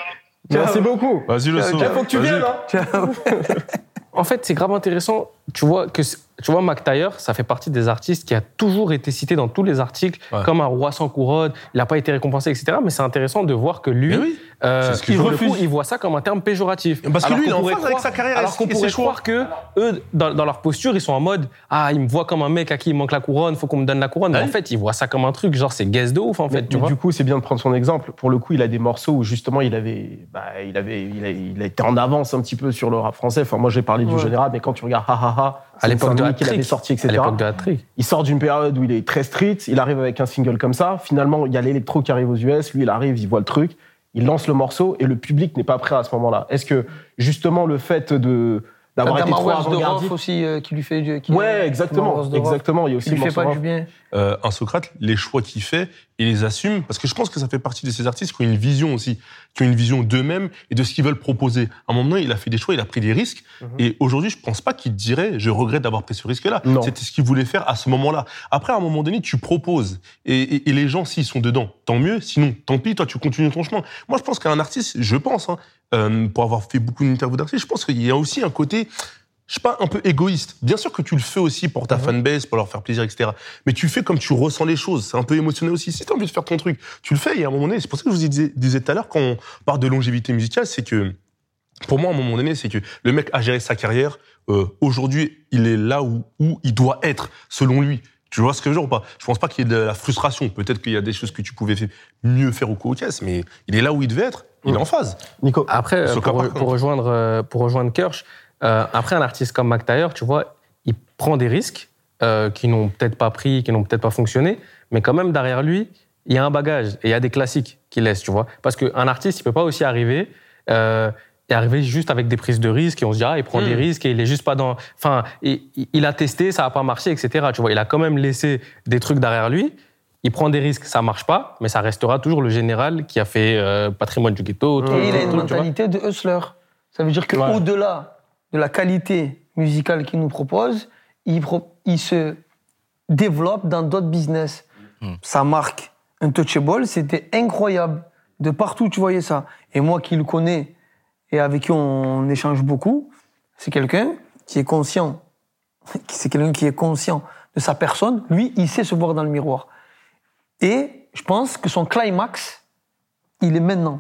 Speaker 1: Merci beaucoup.
Speaker 5: Vas-y, le saut.
Speaker 2: ciao.
Speaker 1: Faut que tu viennes, hein. <laughs>
Speaker 4: En fait, c'est grave intéressant. Tu vois que c'est- tu vois McTayer, ça fait partie des artistes qui a toujours été cité dans tous les articles
Speaker 5: Ouais.
Speaker 4: comme un roi sans couronne. Il n'a pas été récompensé, etc. Mais c'est intéressant de voir que lui,
Speaker 5: oui.
Speaker 4: euh,
Speaker 5: C'est ce que
Speaker 4: il refuse. Il voit ça comme un terme péjoratif.
Speaker 5: Parce que
Speaker 4: Alors
Speaker 5: lui, il est en phase avec sa carrière
Speaker 4: Alors qu'on pourrait
Speaker 5: choix.
Speaker 4: croire que eux, dans, dans leur posture, ils sont en mode ah, il me voit comme un mec à qui il manque la couronne, faut qu'on me donne la couronne. Mais
Speaker 5: Ouais.
Speaker 4: en fait, ils voient ça comme un truc, genre c'est guest de ouf en fait.
Speaker 1: Mais-
Speaker 4: tu
Speaker 1: mais
Speaker 4: vois
Speaker 1: du coup, c'est bien de prendre son exemple. Pour le coup, il a des morceaux où justement il avait, bah, il avait, il a, il a été en avance un petit peu sur le rap français. Enfin, moi, j'ai parlé du général, mais quand tu regardes Ha Ha Ha,
Speaker 4: à l'époque de
Speaker 1: avait
Speaker 4: Hat-Trick.
Speaker 1: sorti,
Speaker 4: À
Speaker 1: etc.
Speaker 4: l'époque de Hat-Trick.
Speaker 1: Il sort d'une période où il est très street, il arrive avec un single comme ça. Finalement, il y a l'électro qui arrive aux US, lui, il arrive, il voit le truc, il lance le morceau et le public n'est pas prêt à ce moment-là. Est-ce que justement le fait de d'avoir été trop avant-gardiste
Speaker 2: aussi euh, qui lui fait du. qui-
Speaker 1: Ouais, exactement, exactement. Il y a aussi
Speaker 2: Qui lui fait pas du bien.
Speaker 5: euh, un Socrate, les choix qu'il fait, il les assume, parce que je pense que ça fait partie de ces artistes qui ont une vision aussi, qui ont une vision d'eux-mêmes et de ce qu'ils veulent proposer. À un moment donné, il a fait des choix, il a pris des risques, et aujourd'hui, je pense pas qu'il dirait, je regrette d'avoir pris ce risque-là.
Speaker 1: Non.
Speaker 5: C'était ce qu'il voulait faire à ce moment-là. Après, à un moment donné, tu proposes, et, et- et les gens, s'ils sont dedans, tant mieux, sinon, tant pis, toi, tu continues ton chemin. Moi, je pense qu'un artiste, je pense, hein, euh, pour avoir fait beaucoup d'interviews d'artistes, je pense qu'il y a aussi un côté, je sais pas, un peu égoïste. Bien sûr que tu le fais aussi pour ta fanbase, pour leur faire plaisir, etc. Mais tu fais comme tu ressens les choses. C'est un peu émotionnel aussi. Si tu as envie de faire ton truc, tu le fais. Et à un moment donné, c'est pour ça que je vous disais, disais tout à l'heure, quand on parle de longévité musicale, c'est que, pour moi, à un moment donné, c'est que le mec a géré sa carrière. Euh, Aujourd'hui, il est là où, où il doit être, selon lui. Tu vois ce que je veux dire ou pas? Je pense pas qu'il y ait de la frustration. Peut-être qu'il y a des choses que tu pouvais mieux faire au co-caisse, mais il est là où il devait être. Il est en phase.
Speaker 1: Nico,
Speaker 4: Après, euh, pour, pour rejoindre, euh, pour rejoindre Kirsch, euh, après un artiste comme McTyre, tu vois, il prend des risques euh, qui n'ont peut-être pas pris, qui n'ont peut-être pas fonctionné, mais quand même derrière lui, il y a un bagage et il y a des classiques qu'il laisse, tu vois. Parce qu'un artiste, il peut pas aussi arriver euh, et arriver juste avec des prises de risques et on se dit ah il prend
Speaker 5: Hmm.
Speaker 4: des risques et il est juste pas dans. Enfin, il, il a testé, ça a pas marché, etc. Tu vois, il a quand même laissé des trucs derrière lui. Il prend des risques, ça marche pas, mais ça restera toujours le général qui a fait euh, patrimoine du ghetto. tout-
Speaker 2: Et il a une mentalité de hustler. Ça veut dire
Speaker 1: Ouais.
Speaker 2: qu'au-delà de la qualité musicale qu'il nous propose, il, pro- se développe dans d'autres business. Sa marque Untouchable, c'était incroyable. De partout, tu voyais ça. Et moi qui le connais et avec qui on échange beaucoup, c'est quelqu'un qui est conscient. <laughs> C'est quelqu'un qui est conscient de sa personne. Lui, il sait se voir dans le miroir. Et je pense que son climax, il est maintenant.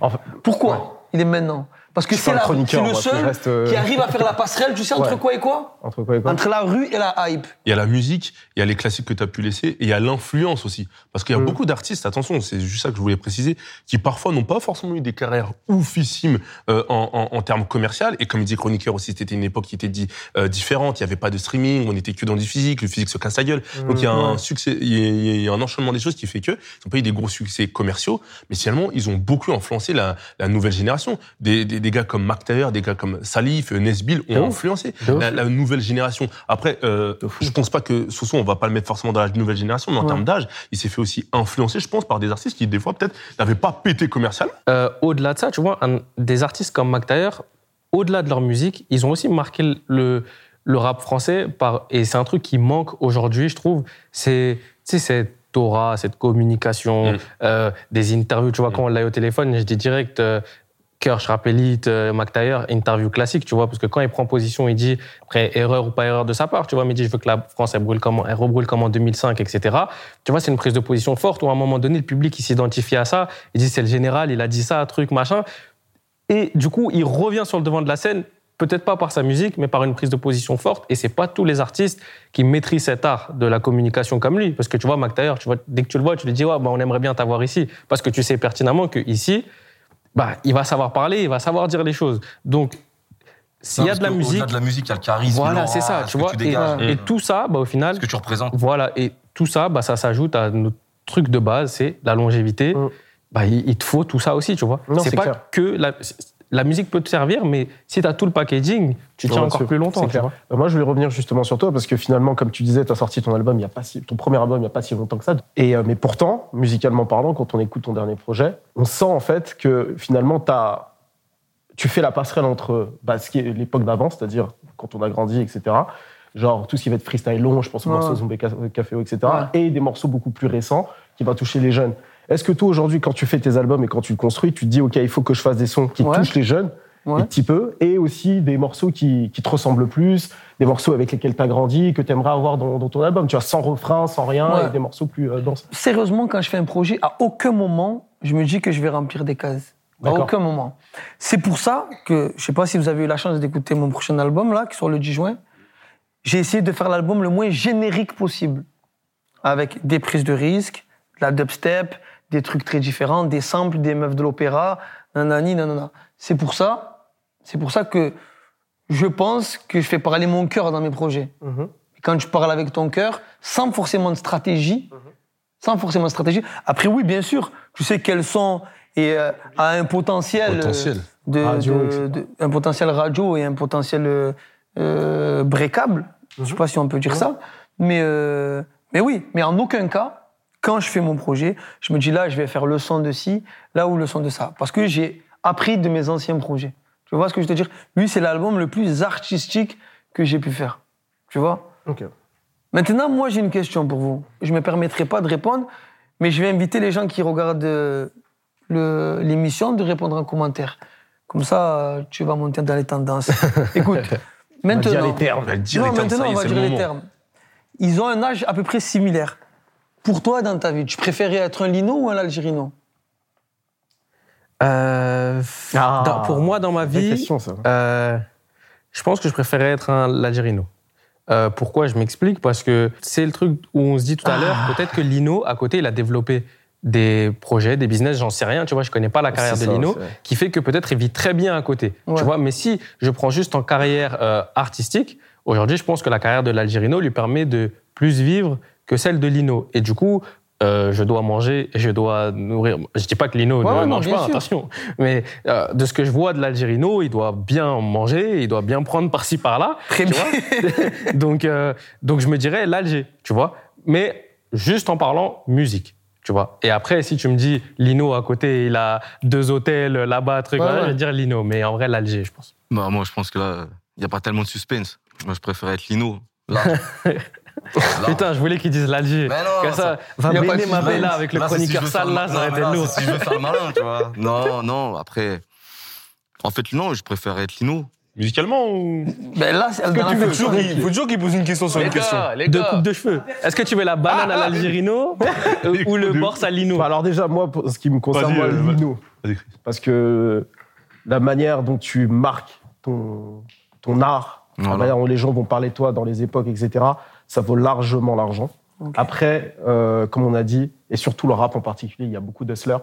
Speaker 1: Enfin,
Speaker 2: Pourquoi il est maintenant? Parce que c'est le
Speaker 1: moi,
Speaker 2: seul
Speaker 1: reste, euh,
Speaker 2: qui arrive à faire la passerelle, tu sais, entre
Speaker 1: Ouais.
Speaker 2: quoi et quoi
Speaker 1: entre quoi et quoi
Speaker 2: Entre la rue et la hype.
Speaker 5: Il y a la musique, il y a les classiques que tu as pu laisser, et il y a l'influence aussi. Parce qu'il y a
Speaker 1: Mm.
Speaker 5: beaucoup d'artistes, attention, c'est juste ça que je voulais préciser, qui parfois n'ont pas forcément eu des carrières oufissimes euh, en, en, en termes commerciaux. Et comme il dit chroniqueur aussi, c'était une époque qui était dit, euh, différente. Il n'y avait pas de streaming, on était que dans du physique, le physique se casse la gueule. Donc il y a un succès, il y a, il y a un enchaînement des choses qui fait que ils n'ont pas eu des gros succès commerciaux, mais finalement ils ont beaucoup influencé la, la nouvelle génération. Des, des, des gars comme Mac Taylor, des gars comme Salif, euh, Nesbill ont influencé la, la nouvelle génération. Après, euh, je pense pas que Soso, on va pas le mettre forcément dans la nouvelle génération, mais en
Speaker 2: Ouais.
Speaker 5: termes d'âge, il s'est fait aussi influencer, je pense, par des artistes qui des fois peut-être n'avaient pas pété commercialement.
Speaker 4: Euh, au-delà de ça, tu vois, un- des artistes comme McTyre, au-delà de leur musique, ils ont aussi marqué le, le rap français par, et c'est un truc qui manque aujourd'hui, je trouve, c'est, tu sais, cette aura, cette communication,
Speaker 5: Mm.
Speaker 4: euh, des interviews, tu vois, quand on l'a eu au téléphone, je dis direct, euh, Kirsch, Rappelite, euh, McTyre, interview classique, tu vois, parce que quand il prend position, il dit, après, erreur ou pas erreur de sa part, tu vois, mais il dit, je veux que la France, elle, brûle comme, elle rebrûle comme en 2005, etc. Tu vois, c'est une prise de position forte où à un moment donné, le public, il s'identifie à ça, il dit, c'est le général, il a dit ça, truc, machin. Et du coup, il revient sur le devant de la scène, peut-être pas par sa musique, mais par une prise de position forte. Et c'est pas tous les artistes qui maîtrisent cet art de la communication comme lui. Parce que tu vois, McTyre, tu vois, dès que tu le vois, tu lui dis, ouais, bah, on aimerait bien t'avoir ici. Parce que tu sais pertinemment que ici, bah, il va savoir parler, il va savoir dire les choses. Donc, s'il y a de la musique,
Speaker 3: Au-delà de la musique, il y a le charisme.
Speaker 4: voilà, c'est ça, tu
Speaker 3: que
Speaker 4: vois.
Speaker 3: tu
Speaker 4: Et,
Speaker 3: dégages,
Speaker 4: et tout ça, bah, au final,
Speaker 3: ce que tu représentes.
Speaker 4: voilà, et tout ça, bah, ça s'ajoute à notre truc de base, c'est la longévité.
Speaker 1: Mm.
Speaker 4: Bah, il, il te faut tout ça aussi, tu vois.
Speaker 1: Non,
Speaker 4: c'est
Speaker 1: c'est
Speaker 4: pas
Speaker 1: clair.
Speaker 4: que la, la musique peut te servir, mais si tu as tout le packaging, tu tiens
Speaker 1: Ouais,
Speaker 4: encore
Speaker 1: sûr,
Speaker 4: plus longtemps.
Speaker 1: c'est
Speaker 4: tu vois.
Speaker 1: Euh, Moi, je voulais revenir justement sur toi parce que finalement, comme tu disais, tu as sorti ton album il y a pas si, ton premier album il n'y a pas si longtemps que ça. Et euh, mais pourtant, musicalement parlant, quand on écoute ton dernier projet, on sent en fait que finalement, as, tu fais la passerelle entre bah, ce qui est l'époque d'avant, c'est-à-dire quand on a grandi, etc. Genre tout ce qui va être freestyle long, je pense aux
Speaker 2: Ouais.
Speaker 1: morceaux Zombie Ca- Caféo, etc.
Speaker 2: Ouais.
Speaker 1: Et des morceaux beaucoup plus récents qui vont toucher les jeunes. Est-ce que toi aujourd'hui, quand tu fais tes albums et quand tu le construis, tu te dis ok, il faut que je fasse des sons qui
Speaker 2: Ouais.
Speaker 1: touchent les jeunes
Speaker 2: Ouais.
Speaker 1: un petit peu, et aussi des morceaux qui, qui te ressemblent plus, des morceaux avec lesquels tu as grandi, que tu aimerais avoir dans, dans ton album, tu vois, sans refrain, sans rien,
Speaker 2: Ouais.
Speaker 1: et des morceaux plus euh, denses.
Speaker 2: Sérieusement, quand je fais un projet, à aucun moment, je me dis que je vais remplir des cases. À aucun moment. C'est pour ça que, je sais pas si vous avez eu la chance d'écouter mon prochain album, là, qui sort le 10 juin. J'ai essayé de faire l'album le moins générique possible. Avec des prises de risques, de la dubstep, des trucs très différents, des samples, des meufs de l'opéra, nanani, nanana. C'est pour ça, c'est pour ça que je pense que je fais parler mon cœur dans mes projets. Et quand tu parles avec ton cœur, sans forcément de stratégie, sans forcément de stratégie. Après, oui, bien sûr, tu sais quels sont et euh, a un potentiel, euh,
Speaker 5: Potentiel.
Speaker 2: de,
Speaker 1: Radio,
Speaker 2: de-
Speaker 1: etc.
Speaker 2: de- un potentiel radio et un potentiel euh, euh, breakable. Je sais pas si on peut dire ça, mais euh, mais oui, mais en aucun cas, quand je fais mon projet, je me dis là, je vais faire le son de ci, là ou le son de ça, parce que j'ai appris de mes anciens projets. Tu vois ce que je veux dire? Lui, c'est l'album le plus artistique que j'ai pu faire. Tu vois?
Speaker 1: Ok.
Speaker 2: Maintenant, moi, j'ai une question pour vous. Je ne me permettrai pas de répondre, mais je vais inviter les gens qui regardent euh, l'émission de répondre en commentaire. Comme ça, tu vas monter dans les tendances. <laughs> Écoute,
Speaker 1: On va dire
Speaker 2: Maintenant.
Speaker 1: les termes.
Speaker 5: On va dire les termes,
Speaker 2: maintenant,
Speaker 5: ça y est,
Speaker 2: on va
Speaker 5: c'est
Speaker 2: dire
Speaker 5: le
Speaker 2: les termes. Ils ont un âge à peu près similaire. Pour toi, dans ta vie, tu préférais être un Lino ou un Algérino
Speaker 4: Euh,
Speaker 1: Ah.
Speaker 4: dans- pour moi, dans ma vie,
Speaker 1: question, ça.
Speaker 4: euh, je pense que je préférais être un l'Algerino. Euh, pourquoi Je m'explique? Parce que c'est le truc où on se dit tout à l'heure,
Speaker 1: Ah.
Speaker 4: peut-être que Lino, à côté, il a développé des projets, des business, j'en sais rien, tu vois, je connais pas la carrière
Speaker 1: C'est
Speaker 4: de
Speaker 1: ça,
Speaker 4: Lino, qui fait que peut-être il vit très bien à côté,
Speaker 2: Ouais.
Speaker 4: tu vois. Mais si je prends juste en carrière euh, artistique, aujourd'hui, je pense que la carrière de l'Algerino lui permet de plus vivre que celle de Lino. Et du coup, euh, je dois manger, et je dois nourrir. Je dis pas que Lino
Speaker 2: Ouais,
Speaker 4: ne
Speaker 2: ouais,
Speaker 4: mange pas,
Speaker 2: sûr.
Speaker 4: attention. Mais euh, de ce que je vois de l'Algérino, il doit bien manger, il doit bien prendre par-ci par-là.
Speaker 2: Très bien. <laughs>
Speaker 4: donc, euh, donc je me dirais l'Alger, tu vois. Mais juste en parlant musique, tu vois. Et après, si tu me dis Lino à côté, il a deux hôtels là-bas, truc,
Speaker 2: Ouais,
Speaker 4: je vais dire Lino. Mais en vrai, l'Alger, je pense.
Speaker 3: Bah, moi, je pense que là, il n'y a pas tellement de suspense. Moi, je préfère être Lino. Là. <laughs> <laughs>
Speaker 4: Putain, je voulais qu'ils disent l'Alger.
Speaker 3: Mais non,
Speaker 4: Comme ça, va
Speaker 2: de
Speaker 4: bella avec le
Speaker 3: Là, c'est si
Speaker 4: chroniqueur sale,
Speaker 3: le-
Speaker 4: là, ça aurait
Speaker 3: mais
Speaker 4: été lourd.
Speaker 3: Si je veux faire le malin, tu vois. <laughs> Non, non, après. En fait, non, je préfère être Lino.
Speaker 5: Musicalement ou?
Speaker 2: Ben là, c'est la
Speaker 6: Il faut
Speaker 2: que
Speaker 6: toujours qu'il faut toujours qu'il pose une question sur une question.
Speaker 4: Deux coupes de cheveux. Est-ce que tu veux la banane à l'Algérino euh, ou le
Speaker 5: de-
Speaker 4: borse à Lino?
Speaker 1: Bah, alors déjà, moi, pour ce qui me concerne, moi,
Speaker 5: euh,
Speaker 1: Lino. Parce que la manière dont tu marques ton, ton art, la
Speaker 3: Voilà.
Speaker 1: manière dont les gens vont parler de toi dans les époques, etc., ça vaut largement l'argent. Après, euh, comme on a dit, et surtout le rap en particulier, il y a beaucoup d'hustlers.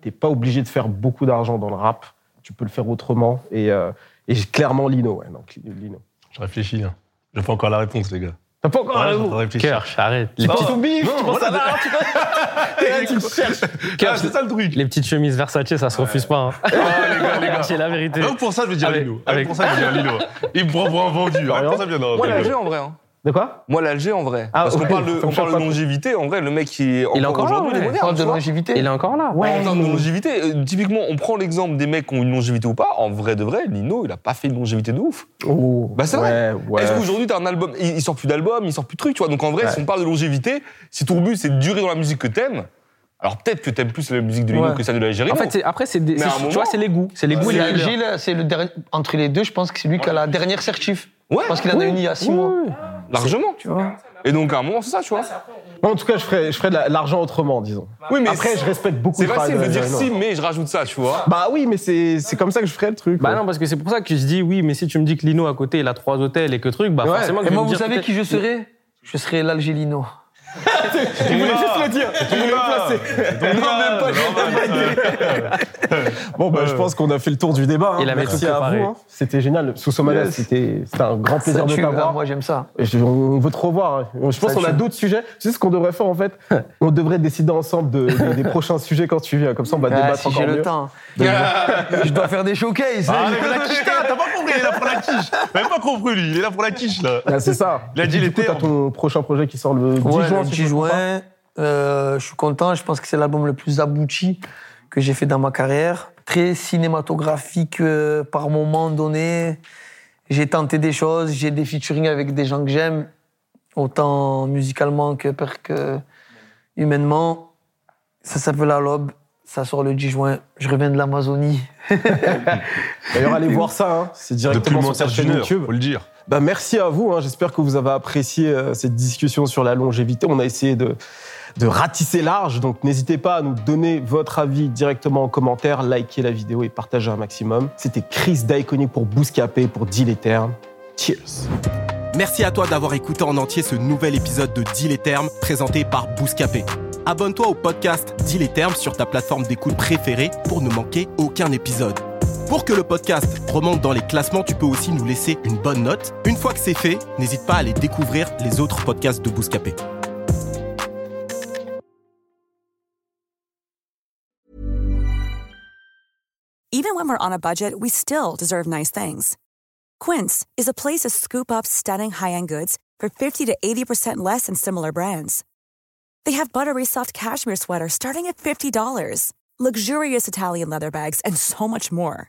Speaker 1: Tu n'es pas obligé de faire beaucoup d'argent dans le rap. Tu peux le faire autrement. Et, euh, et clairement, Lino. Ouais, donc, Lino.
Speaker 5: Je réfléchis. Hein. J'ai pas encore la réponse, les gars.
Speaker 1: T'as pas encore
Speaker 5: je vais réfléchir.
Speaker 4: Kirsch, arrête. Les, petites-
Speaker 1: petits bif,
Speaker 5: non,
Speaker 1: tu penses à l'art, tu vois <laughs> tu cherches.
Speaker 5: C'est ça le truc.
Speaker 4: les petites chemises Versace, ça se refuse pas. Hein.
Speaker 5: Les gars, les gars. <laughs>
Speaker 4: C'est la vérité.
Speaker 5: Pour ça, je vais dire Lino.
Speaker 4: Avec-
Speaker 5: pour ça, je vais dire Lino. Il me prend pour un vendu. Rien pour ça, bien non,
Speaker 6: Moi, l'Alger,
Speaker 5: non.
Speaker 6: en vrai.
Speaker 1: De quoi?
Speaker 6: Moi, l'Alger, en vrai.
Speaker 1: Ah,
Speaker 6: Parce qu'on
Speaker 1: ouais,
Speaker 6: parle de, on parle de longévité. En vrai, le mec
Speaker 4: Il est
Speaker 6: encore
Speaker 4: encore là,
Speaker 6: aujourd'hui, il est
Speaker 4: ouais.
Speaker 6: Moderne.
Speaker 2: parle de longévité.
Speaker 4: Il est encore là.
Speaker 6: En termes de longévité, euh, typiquement, on prend l'exemple des mecs qui ont une longévité ou pas. En vrai de vrai, Lino, il a pas fait une longévité de ouf.
Speaker 1: Oh,
Speaker 6: Bah, c'est
Speaker 1: ouais, ouais.
Speaker 6: Est-ce qu'aujourd'hui, t'as un album, il, il sort plus d'album, il sort plus de trucs, tu vois. Donc en vrai,
Speaker 1: Ouais.
Speaker 6: si on parle de longévité, si ton but c'est de durer dans la musique que t'aimes, alors peut-être que t'aimes plus la musique de Lino
Speaker 2: Ouais.
Speaker 6: que celle de l'Algérie.
Speaker 4: En fait, c'est- après, c'est des- tu vois, c'est les goûts. C'est les goûts et
Speaker 2: C'est
Speaker 4: les
Speaker 2: le dernier. Entre les deux, je pense que c'est lui qui a la dernière certif.
Speaker 6: Ouais.
Speaker 2: Parce qu'il en a une il y a six mois.
Speaker 6: Largement.
Speaker 2: Tu vois
Speaker 6: Et donc à un moment, c'est ça, tu vois.
Speaker 1: Moi, en tout cas, je ferais, je ferais de la- l'argent autrement, disons.
Speaker 6: Oui, mais
Speaker 1: Après, je respecte beaucoup
Speaker 6: c'est
Speaker 1: le travail
Speaker 6: facile de dire si, mais je rajoute ça, tu vois.
Speaker 1: Bah oui, mais c'est c'est comme ça que je ferais le truc.
Speaker 4: Bah non, parce que c'est pour ça que je dis oui, mais si tu me dis que Lino à côté, il a trois hôtels et que truc, bah
Speaker 1: Ouais.
Speaker 4: forcément que
Speaker 2: Et
Speaker 4: je vais
Speaker 2: moi,
Speaker 4: me
Speaker 2: vous
Speaker 4: dire
Speaker 2: savez
Speaker 4: peut-être-
Speaker 2: qui je serais? Je serais l'Algélino.
Speaker 1: Tu voulais juste le dire. Tu voulais le placer.
Speaker 2: Non, même pas,
Speaker 1: Bon, bah, je pense qu'on a fait le tour du débat. hein.
Speaker 4: Il avait
Speaker 1: Merci
Speaker 4: tout
Speaker 1: à vous. hein. C'était génial. Sousomana,
Speaker 2: Yes.
Speaker 1: c'était c'était un grand plaisir
Speaker 2: Ça
Speaker 1: de t'avoir.
Speaker 2: ah, Moi, j'aime ça.
Speaker 1: Je- On veut te revoir. hein. Je pense qu'on a d'autres sujets. Tu sais ce qu'on devrait faire en fait? <laughs> On devrait décider ensemble de- de- des prochains sujets quand tu viens. Comme ça, on va
Speaker 2: Ah,
Speaker 1: débattre
Speaker 2: si
Speaker 1: encore
Speaker 2: j'ai
Speaker 1: mieux.
Speaker 2: le temps. <laughs> je dois faire des showcases.
Speaker 5: Ah, mais la quiche, t'as pas compris, il est là pour la quiche. T'as même pas compris, lui. Il est là pour la quiche, là.
Speaker 1: Ah, c'est ça.
Speaker 5: Il a dit
Speaker 1: coup, t'as ton prochain projet qui sort le 10
Speaker 2: Ouais,
Speaker 1: juin.
Speaker 2: Le
Speaker 1: si
Speaker 2: 10
Speaker 1: je
Speaker 2: juin. Euh, je suis content. Je pense que c'est l'album le plus abouti que j'ai fait dans ma carrière. Très cinématographique euh, par moment donné. J'ai tenté des choses. J'ai des featuring avec des gens que j'aime, autant musicalement que, que humainement. Ça s'appelle La Lobe. Ça sort le 10 juin. Je reviens de l'Amazonie. <laughs>
Speaker 1: D'ailleurs, allez voir ça. hein. C'est directement sur chaîne YouTube.
Speaker 5: faut le dire.
Speaker 1: Bah, merci à vous. hein. J'espère que vous avez apprécié euh, cette discussion sur la longévité. On a essayé de, de ratisser large. Donc, n'hésitez pas à nous donner votre avis directement en commentaire, liker la vidéo et partager un maximum. C'était Chris Daikoni pour Bouscapé, pour Deal. Cheers.
Speaker 8: Merci à toi d'avoir écouté en entier ce nouvel épisode de Deal présenté par Bouscapé. Abonne-toi au podcast Deal sur ta plateforme d'écoute préférée pour ne manquer aucun épisode. Pour que le podcast remonte dans les classements, tu peux aussi nous laisser une bonne note. Une fois que c'est fait, n'hésite pas à aller découvrir les autres podcasts de Bouscapé.
Speaker 9: Even when we're on a budget, we still deserve nice things. Quince is a place to scoop up stunning high-end goods for 50 to 80% less than similar brands. They have buttery soft cashmere sweaters starting at $50, luxurious Italian leather bags, and so much more.